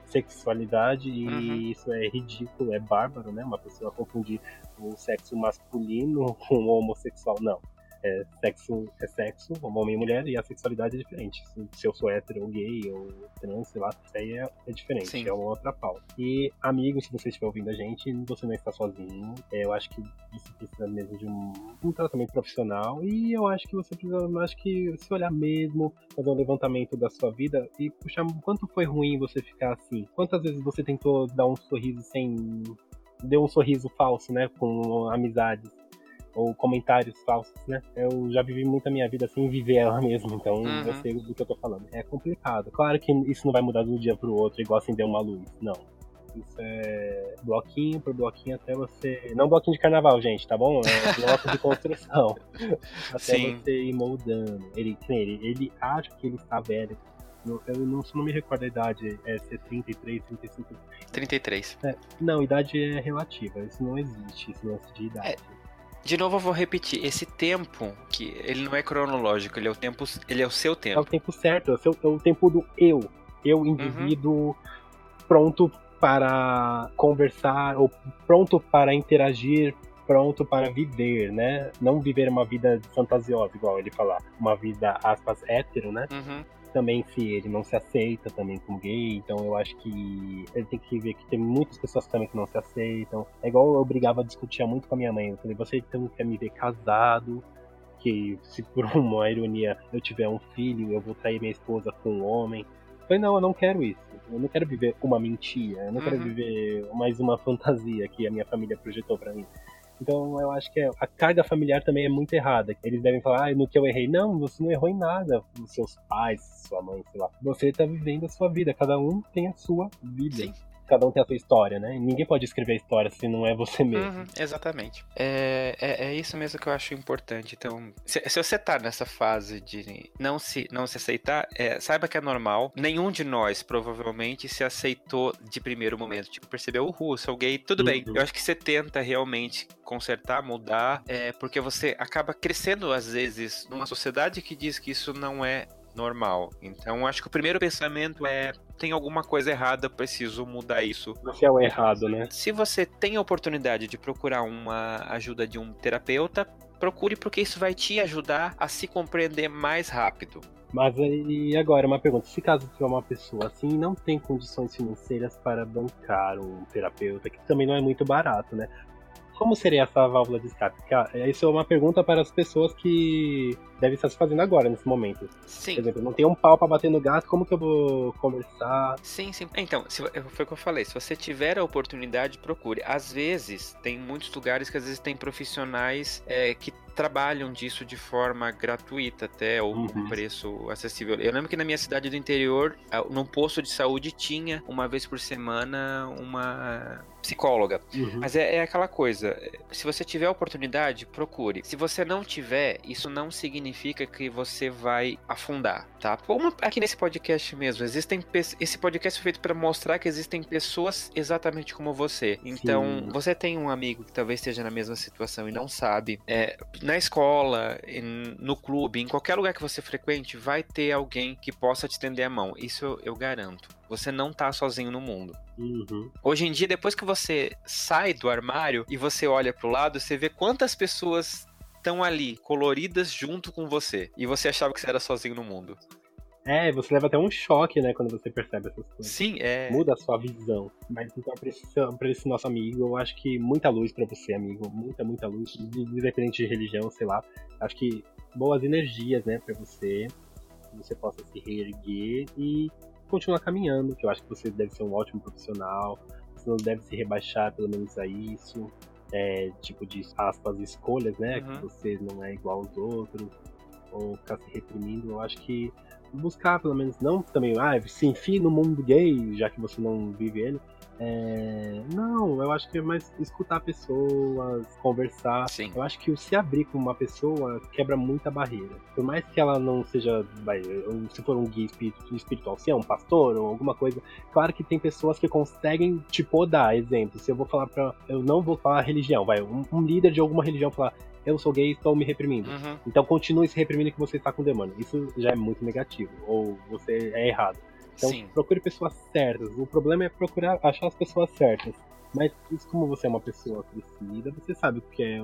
sexualidade e uhum. isso é ridículo, é bárbaro, né? Uma pessoa confundir o sexo masculino com o homossexual. Não é, sexo é sexo, homem e mulher, e a sexualidade é diferente. Se, se eu sou hétero ou gay ou trans, sei lá, isso aí é, é diferente, Sim. é uma outra pauta. E, amigos, se você estiver ouvindo a gente, você não está sozinho. É, eu acho que você precisa mesmo de um, um, tratamento profissional, e eu acho que você precisa, eu acho que se olhar mesmo, fazer um levantamento da sua vida e puxar quanto foi ruim você ficar assim. Quantas vezes você tentou dar um sorriso sem. Deu um sorriso falso, né? Com amizades ou comentários falsos, né? Eu já vivi muito a minha vida sem viver ela mesmo, então uhum. eu sei do que eu tô falando. É complicado. Claro que isso não vai mudar de um dia pro outro, igual acender uma luz. Não. Isso é bloquinho por bloquinho até você. Não bloquinho de carnaval, gente, tá bom? É bloco de construção. até Sim. você ir moldando. Ele, ele, ele acha que ele está velho. Eu, eu não, não me recordo a idade, é ser 33, 35. 33. É, não, idade é relativa, isso não existe, esse lance de idade. É de novo eu vou repetir, esse tempo, que ele não é cronológico, ele é o tempo, ele é o seu tempo. É o tempo certo, é o, seu, é o tempo do eu. Eu, indivíduo, uhum. pronto para conversar, ou pronto para interagir, pronto para viver, né? Não viver uma vida fantasiosa, igual ele falar. Uma vida, aspas, hétero, né? Uhum também se ele não se aceita também como gay, então eu acho que ele tem que ver que tem muitas pessoas também que não se aceitam. É igual eu brigava, discutia muito com a minha mãe. Eu falei, você então quer me ver casado, que se por uma ironia eu tiver um filho, eu vou trair minha esposa com um homem. Eu falei, não, eu não quero isso. Eu não quero viver uma mentira. Eu não uhum. quero viver mais uma fantasia que a minha família projetou para mim. Então eu acho que é, a carga familiar também é muito errada. Eles devem falar, ah, no que eu errei. Não, você não errou em nada. Os seus pais, sua mãe, sei lá. Você tá vivendo a sua vida. Cada um tem a sua vida. Sim cada um tem a sua história, né? Ninguém pode escrever a história se não é você mesmo. Uhum, exatamente. É, é, é, isso mesmo que eu acho importante. Então, se, se, você tá nessa fase de não se, não se aceitar, é, saiba que é normal. Nenhum de nós provavelmente se aceitou de primeiro momento. Tipo, percebeu, uhul, sou gay, tudo uhum. bem. Eu acho que você tenta realmente consertar, mudar, é, porque você acaba crescendo, às vezes, numa sociedade que diz que isso não é normal. Então, acho que o primeiro pensamento é tem alguma coisa errada, preciso mudar isso. Você é o errado, né? Se você tem a oportunidade de procurar uma ajuda de um terapeuta, procure porque isso vai te ajudar a se compreender mais rápido. Mas aí agora uma pergunta, se caso tiver uma pessoa assim não tem condições financeiras para bancar um terapeuta, que também não é muito barato, né? Como seria essa válvula de escape? Isso é uma pergunta para as pessoas que devem estar se fazendo agora, nesse momento. Sim. Por exemplo, não tem um pau para bater no gato, como que eu vou conversar? Sim, sim. Então, se, foi o que eu falei. Se você tiver a oportunidade, procure. Às vezes, tem muitos lugares que às vezes tem profissionais é, que trabalham disso de forma gratuita até, ou uhum. com preço acessível. Eu lembro que na minha cidade do interior, num posto de saúde, tinha uma vez por semana uma psicóloga. Uhum. Mas é, é, aquela coisa, se você tiver oportunidade, procure. Se você não tiver, isso não significa que você vai afundar, tá? Como aqui nesse podcast mesmo, existem esse podcast foi feito para mostrar que existem pessoas exatamente como você. Então, Sim. você tem um amigo que talvez esteja na mesma situação e não sabe. É, na escola, no clube, em qualquer lugar que você frequente, vai ter alguém que possa te estender a mão. Isso eu garanto. Você não tá sozinho no mundo. Uhum. Hoje em dia, depois que você sai do armário e você olha pro lado, você vê quantas pessoas estão ali, coloridas junto com você. E você achava que você era sozinho no mundo. É, você leva até um choque, né, quando você percebe essas coisas. Sim, é. Muda a sua visão. Mas então, pra esse, pra esse nosso amigo, eu acho que muita luz para você, amigo. Muita, muita luz, independente de religião, sei lá. Acho que boas energias, né, para você. Que você possa se reerguer e continuar caminhando, que eu acho que você deve ser um ótimo profissional, você não deve se rebaixar pelo menos a isso, é, tipo de aspas, escolhas, né, uhum. que você não é igual aos outros, ou ficar se reprimindo, eu acho que buscar pelo menos, não também, ah, se enfie no mundo gay, já que você não vive ele, é... Não, eu acho que é mais escutar pessoas, conversar. Sim. Eu acho que o se abrir com uma pessoa quebra muita barreira. Por mais que ela não seja, se for um guia espiritual, se é um pastor ou alguma coisa, claro que tem pessoas que conseguem te podar. Exemplo, se eu vou falar pra. Eu não vou falar religião, vai. Um, um líder de alguma religião falar, eu sou gay e estou me reprimindo. Uhum. Então continue se reprimindo que você está com demônio. Isso já é muito negativo. Ou você é errado. Então Sim. procure pessoas certas. O problema é procurar achar as pessoas certas. Mas como você é uma pessoa crescida, você sabe o que é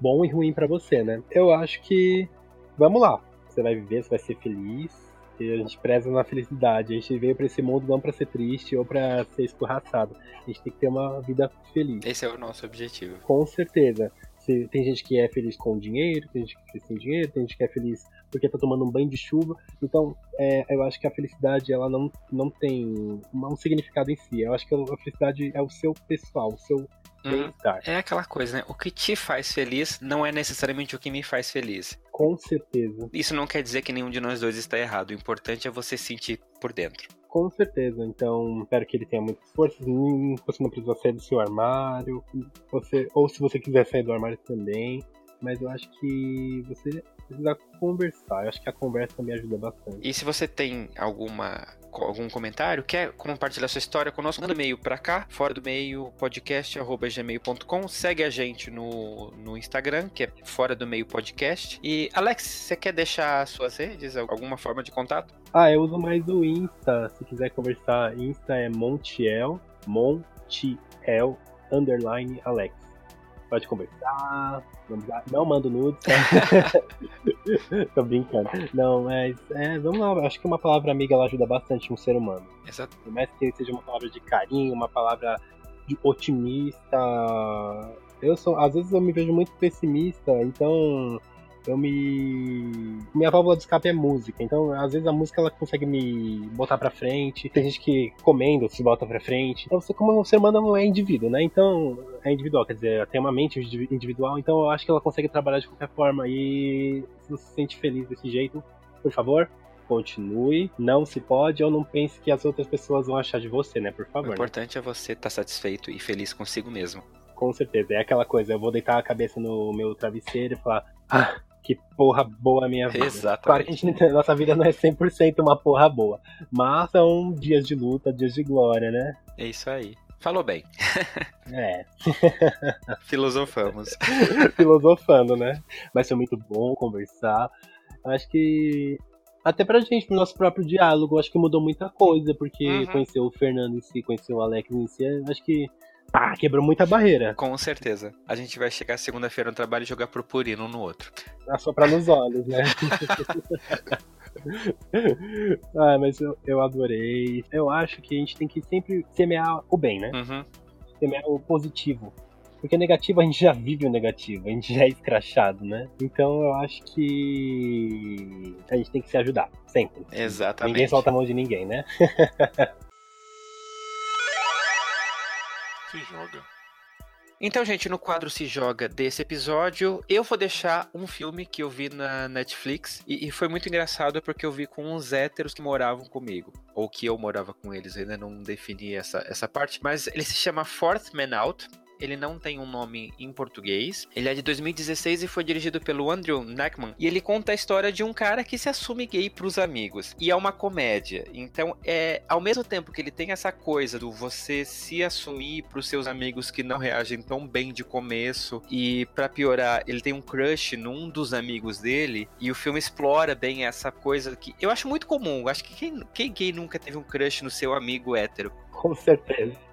bom e ruim para você, né? Eu acho que vamos lá. Você vai viver, você vai ser feliz. E a gente preza na felicidade. A gente veio para esse mundo não para ser triste ou para ser escorraçado. A gente tem que ter uma vida feliz. Esse é o nosso objetivo. Com certeza. Tem gente que é feliz com dinheiro, tem gente que é feliz sem dinheiro, tem gente que é feliz porque tá tomando um banho de chuva. Então, é, eu acho que a felicidade ela não, não tem um significado em si. Eu acho que a felicidade é o seu pessoal, o seu bem-estar. É aquela coisa, né? O que te faz feliz não é necessariamente o que me faz feliz. Com certeza. Isso não quer dizer que nenhum de nós dois está errado. O importante é você sentir por dentro. Com certeza. Então, espero que ele tenha muitas forças. Você não precisa sair do seu armário. Você, ou se você quiser sair do armário também. Mas eu acho que você precisa conversar. Eu acho que a conversa também ajuda bastante. E se você tem alguma algum comentário, quer compartilhar sua história conosco, manda um e-mail pra cá, fora do meio podcast@gmail.com. Segue a gente no, no Instagram, que é fora do meio podcast. E Alex, você quer deixar suas redes, alguma forma de contato? Ah, eu uso mais o Insta, se quiser conversar, Insta é Montiel, Montiel underline Alex pode conversar, não mando nudes. Tô brincando. Não, mas é, vamos lá, acho que uma palavra amiga ela ajuda bastante um ser humano. Exato. Por mais que seja uma palavra de carinho, uma palavra de otimista. Eu sou, às vezes eu me vejo muito pessimista, então eu me. Minha válvula de escape é música. Então, às vezes a música ela consegue me botar pra frente. Tem gente que comendo se bota pra frente. Então, você, como ser humano, é indivíduo, né? Então, é individual, quer dizer, tem uma mente individual. Então, eu acho que ela consegue trabalhar de qualquer forma. E se você se sente feliz desse jeito, por favor, continue, não se pode ou não pense que as outras pessoas vão achar de você, né? Por favor. O né? importante né? é você estar tá satisfeito e feliz consigo mesmo. Com certeza. É aquela coisa, eu vou deitar a cabeça no meu travesseiro e falar, ah, que porra boa a minha vida. Exatamente. Claro que a gente, nossa vida não é 100% uma porra boa, mas são dias de luta, dias de glória, né? É isso aí. Falou bem. É. Filosofamos. Filosofando, né? Mas foi muito bom conversar. Acho que até pra gente, pro nosso próprio diálogo, acho que mudou muita coisa, porque uhum. conhecer o Fernando em si, conhecer o Alex em si, acho que ah, quebrou muita barreira. Com certeza. A gente vai chegar segunda-feira no trabalho e jogar purpurina um no outro. Assoprar nos olhos, né? ah, mas eu, eu adorei. Eu acho que a gente tem que sempre semear o bem, né? Uhum. Semear o positivo. Porque negativo a gente já vive o negativo, a gente já é escrachado, né? Então eu acho que a gente tem que se ajudar, sempre. Exatamente. Ninguém solta a mão de ninguém, né? se joga. Então, gente, no quadro Se Joga desse episódio, eu vou deixar um filme que eu vi na Netflix e, e, foi muito engraçado porque eu vi com uns héteros que moravam comigo, ou que eu morava com eles, ainda não defini essa, essa parte, mas ele se chama Fourth Man Out ele não tem um nome em português. Ele é de 2016 e foi dirigido pelo Andrew Nackman. E ele conta a história de um cara que se assume gay pros amigos. E é uma comédia. Então, é ao mesmo tempo que ele tem essa coisa do você se assumir pros seus amigos que não reagem tão bem de começo. E para piorar, ele tem um crush num dos amigos dele. E o filme explora bem essa coisa que eu acho muito comum. Acho que quem, quem gay nunca teve um crush no seu amigo hétero? Com certeza.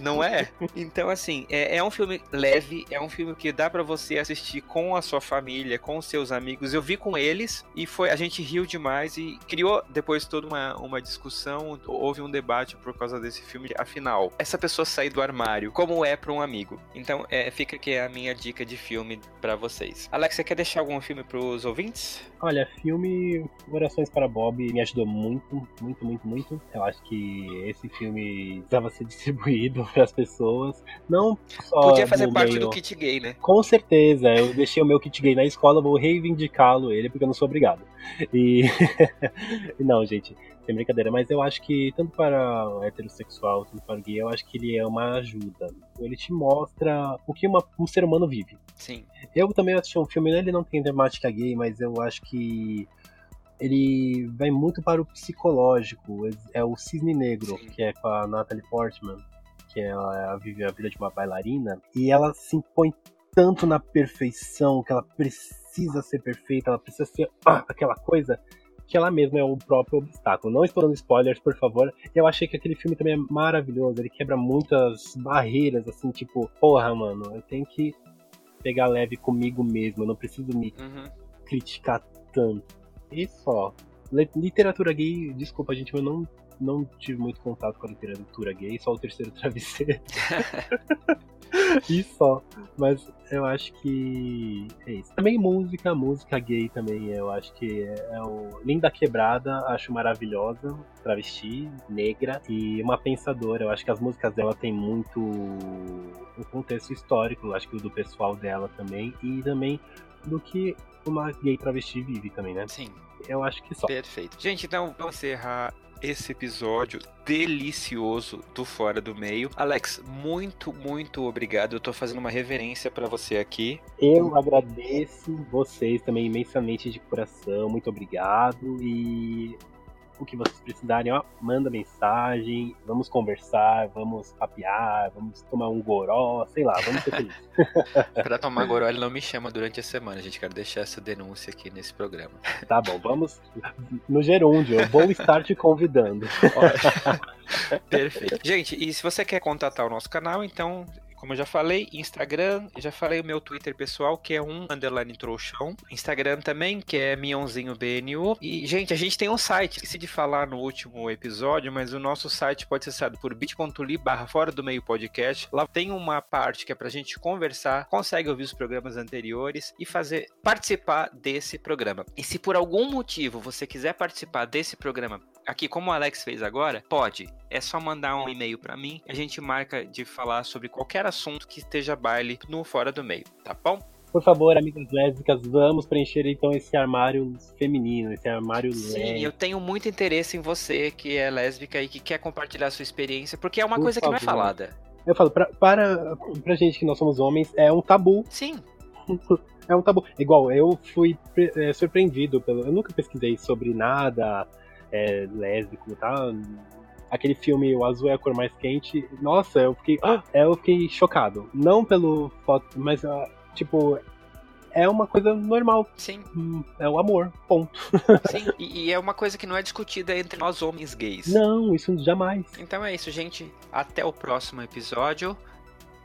Não é? Então, assim, é, é, um filme leve, é um filme que dá para você assistir com a sua família, com os seus amigos. Eu vi com eles e foi a gente riu demais e criou depois toda uma, uma discussão, houve um debate por causa desse filme. Afinal, essa pessoa sair do armário, como é para um amigo? Então, é, fica aqui a minha dica de filme para vocês. Alex, você quer deixar algum filme pros ouvintes? Olha, filme Orações para Bob me ajudou muito, muito, muito, muito. Eu acho que esse filme precisava ser distribuído para as pessoas. Não só. Podia fazer parte meio... do kit gay, né? Com certeza. Eu deixei o meu kit gay na escola, vou reivindicá-lo ele, porque eu não sou obrigado. E. não, gente. Sem brincadeira, mas eu acho que tanto para o heterossexual, tanto para o gay, eu acho que ele é uma ajuda. Ele te mostra o que uma, um ser humano vive. Sim. Eu também assisti um filme, né? ele não tem temática gay, mas eu acho que ele vai muito para o psicológico. É o Cisne Negro, Sim. que é com a Natalie Portman, que ela vive a vida de uma bailarina, e ela se impõe tanto na perfeição, que ela precisa ser perfeita, ela precisa ser ah, aquela coisa que ela mesma é o próprio obstáculo. Não estou dando spoilers, por favor. Eu achei que aquele filme também é maravilhoso. Ele quebra muitas barreiras, assim, tipo, porra, mano, eu tenho que pegar leve comigo mesmo. Eu não preciso me uhum. criticar tanto. E só. Literatura gay, desculpa, gente, eu não, não tive muito contato com a literatura gay, só o terceiro travesseiro. e só. Mas eu acho que é isso. Também música, música gay também, eu acho que é, é o Linda Quebrada, acho maravilhosa, travesti, negra e uma pensadora. Eu acho que as músicas dela tem muito um contexto histórico, acho que o do pessoal dela também e também do que uma gay travesti vive também, né? Sim. Eu acho que só. Perfeito. Gente, então vamos encerrar esse episódio delicioso do Fora do Meio. Alex, muito, muito obrigado. Eu tô fazendo uma reverência para você aqui. Eu agradeço vocês também imensamente de coração. Muito obrigado. E o que vocês precisarem, ó, manda mensagem, vamos conversar, vamos papear, vamos tomar um goró, sei lá, vamos ser felizes. pra tomar goró, ele não me chama durante a semana, gente. Quero deixar essa denúncia aqui nesse programa. Tá bom, vamos no gerúndio. Eu vou estar te convidando. Perfeito. Gente, e se você quer contatar o nosso canal, então como eu já falei, Instagram, já falei o meu Twitter pessoal, que é um underline trouxão. Instagram também, que é Mionzinho BNU. E, gente, a gente tem um site, esqueci de falar no último episódio, mas o nosso site pode ser acessado por bit.ly barra fora do meio podcast. Lá tem uma parte que é pra gente conversar, consegue ouvir os programas anteriores e fazer participar desse programa. E se por algum motivo você quiser participar desse programa aqui, como o Alex fez agora, pode. É só mandar um e-mail para mim. A gente marca de falar sobre qualquer assunto que esteja baile no Fora do Meio, tá bom? Por favor, amigas lésbicas, vamos preencher então esse armário feminino, esse armário Sim, lésbico. eu tenho muito interesse em você que é lésbica e que quer compartilhar sua experiência, porque é uma Por coisa favor. que não é falada. Eu falo, pra, para pra gente que nós somos homens, é um tabu. Sim. é um tabu. Igual, eu fui é, surpreendido pelo. Eu nunca pesquisei sobre nada é, lésbico, tá? Aquele filme O Azul é a Cor Mais Quente, nossa, eu fiquei. Ah, eu fiquei chocado. Não pelo foto, mas uh, tipo, é uma coisa normal. Sim. Hum, é o amor, ponto. Sim, e, e, é uma coisa que não é discutida entre nós homens gays. Não, isso jamais. Então é isso, gente. Até o próximo episódio.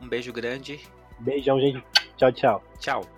Um beijo grande. Beijão, gente. Tchau, tchau. Tchau.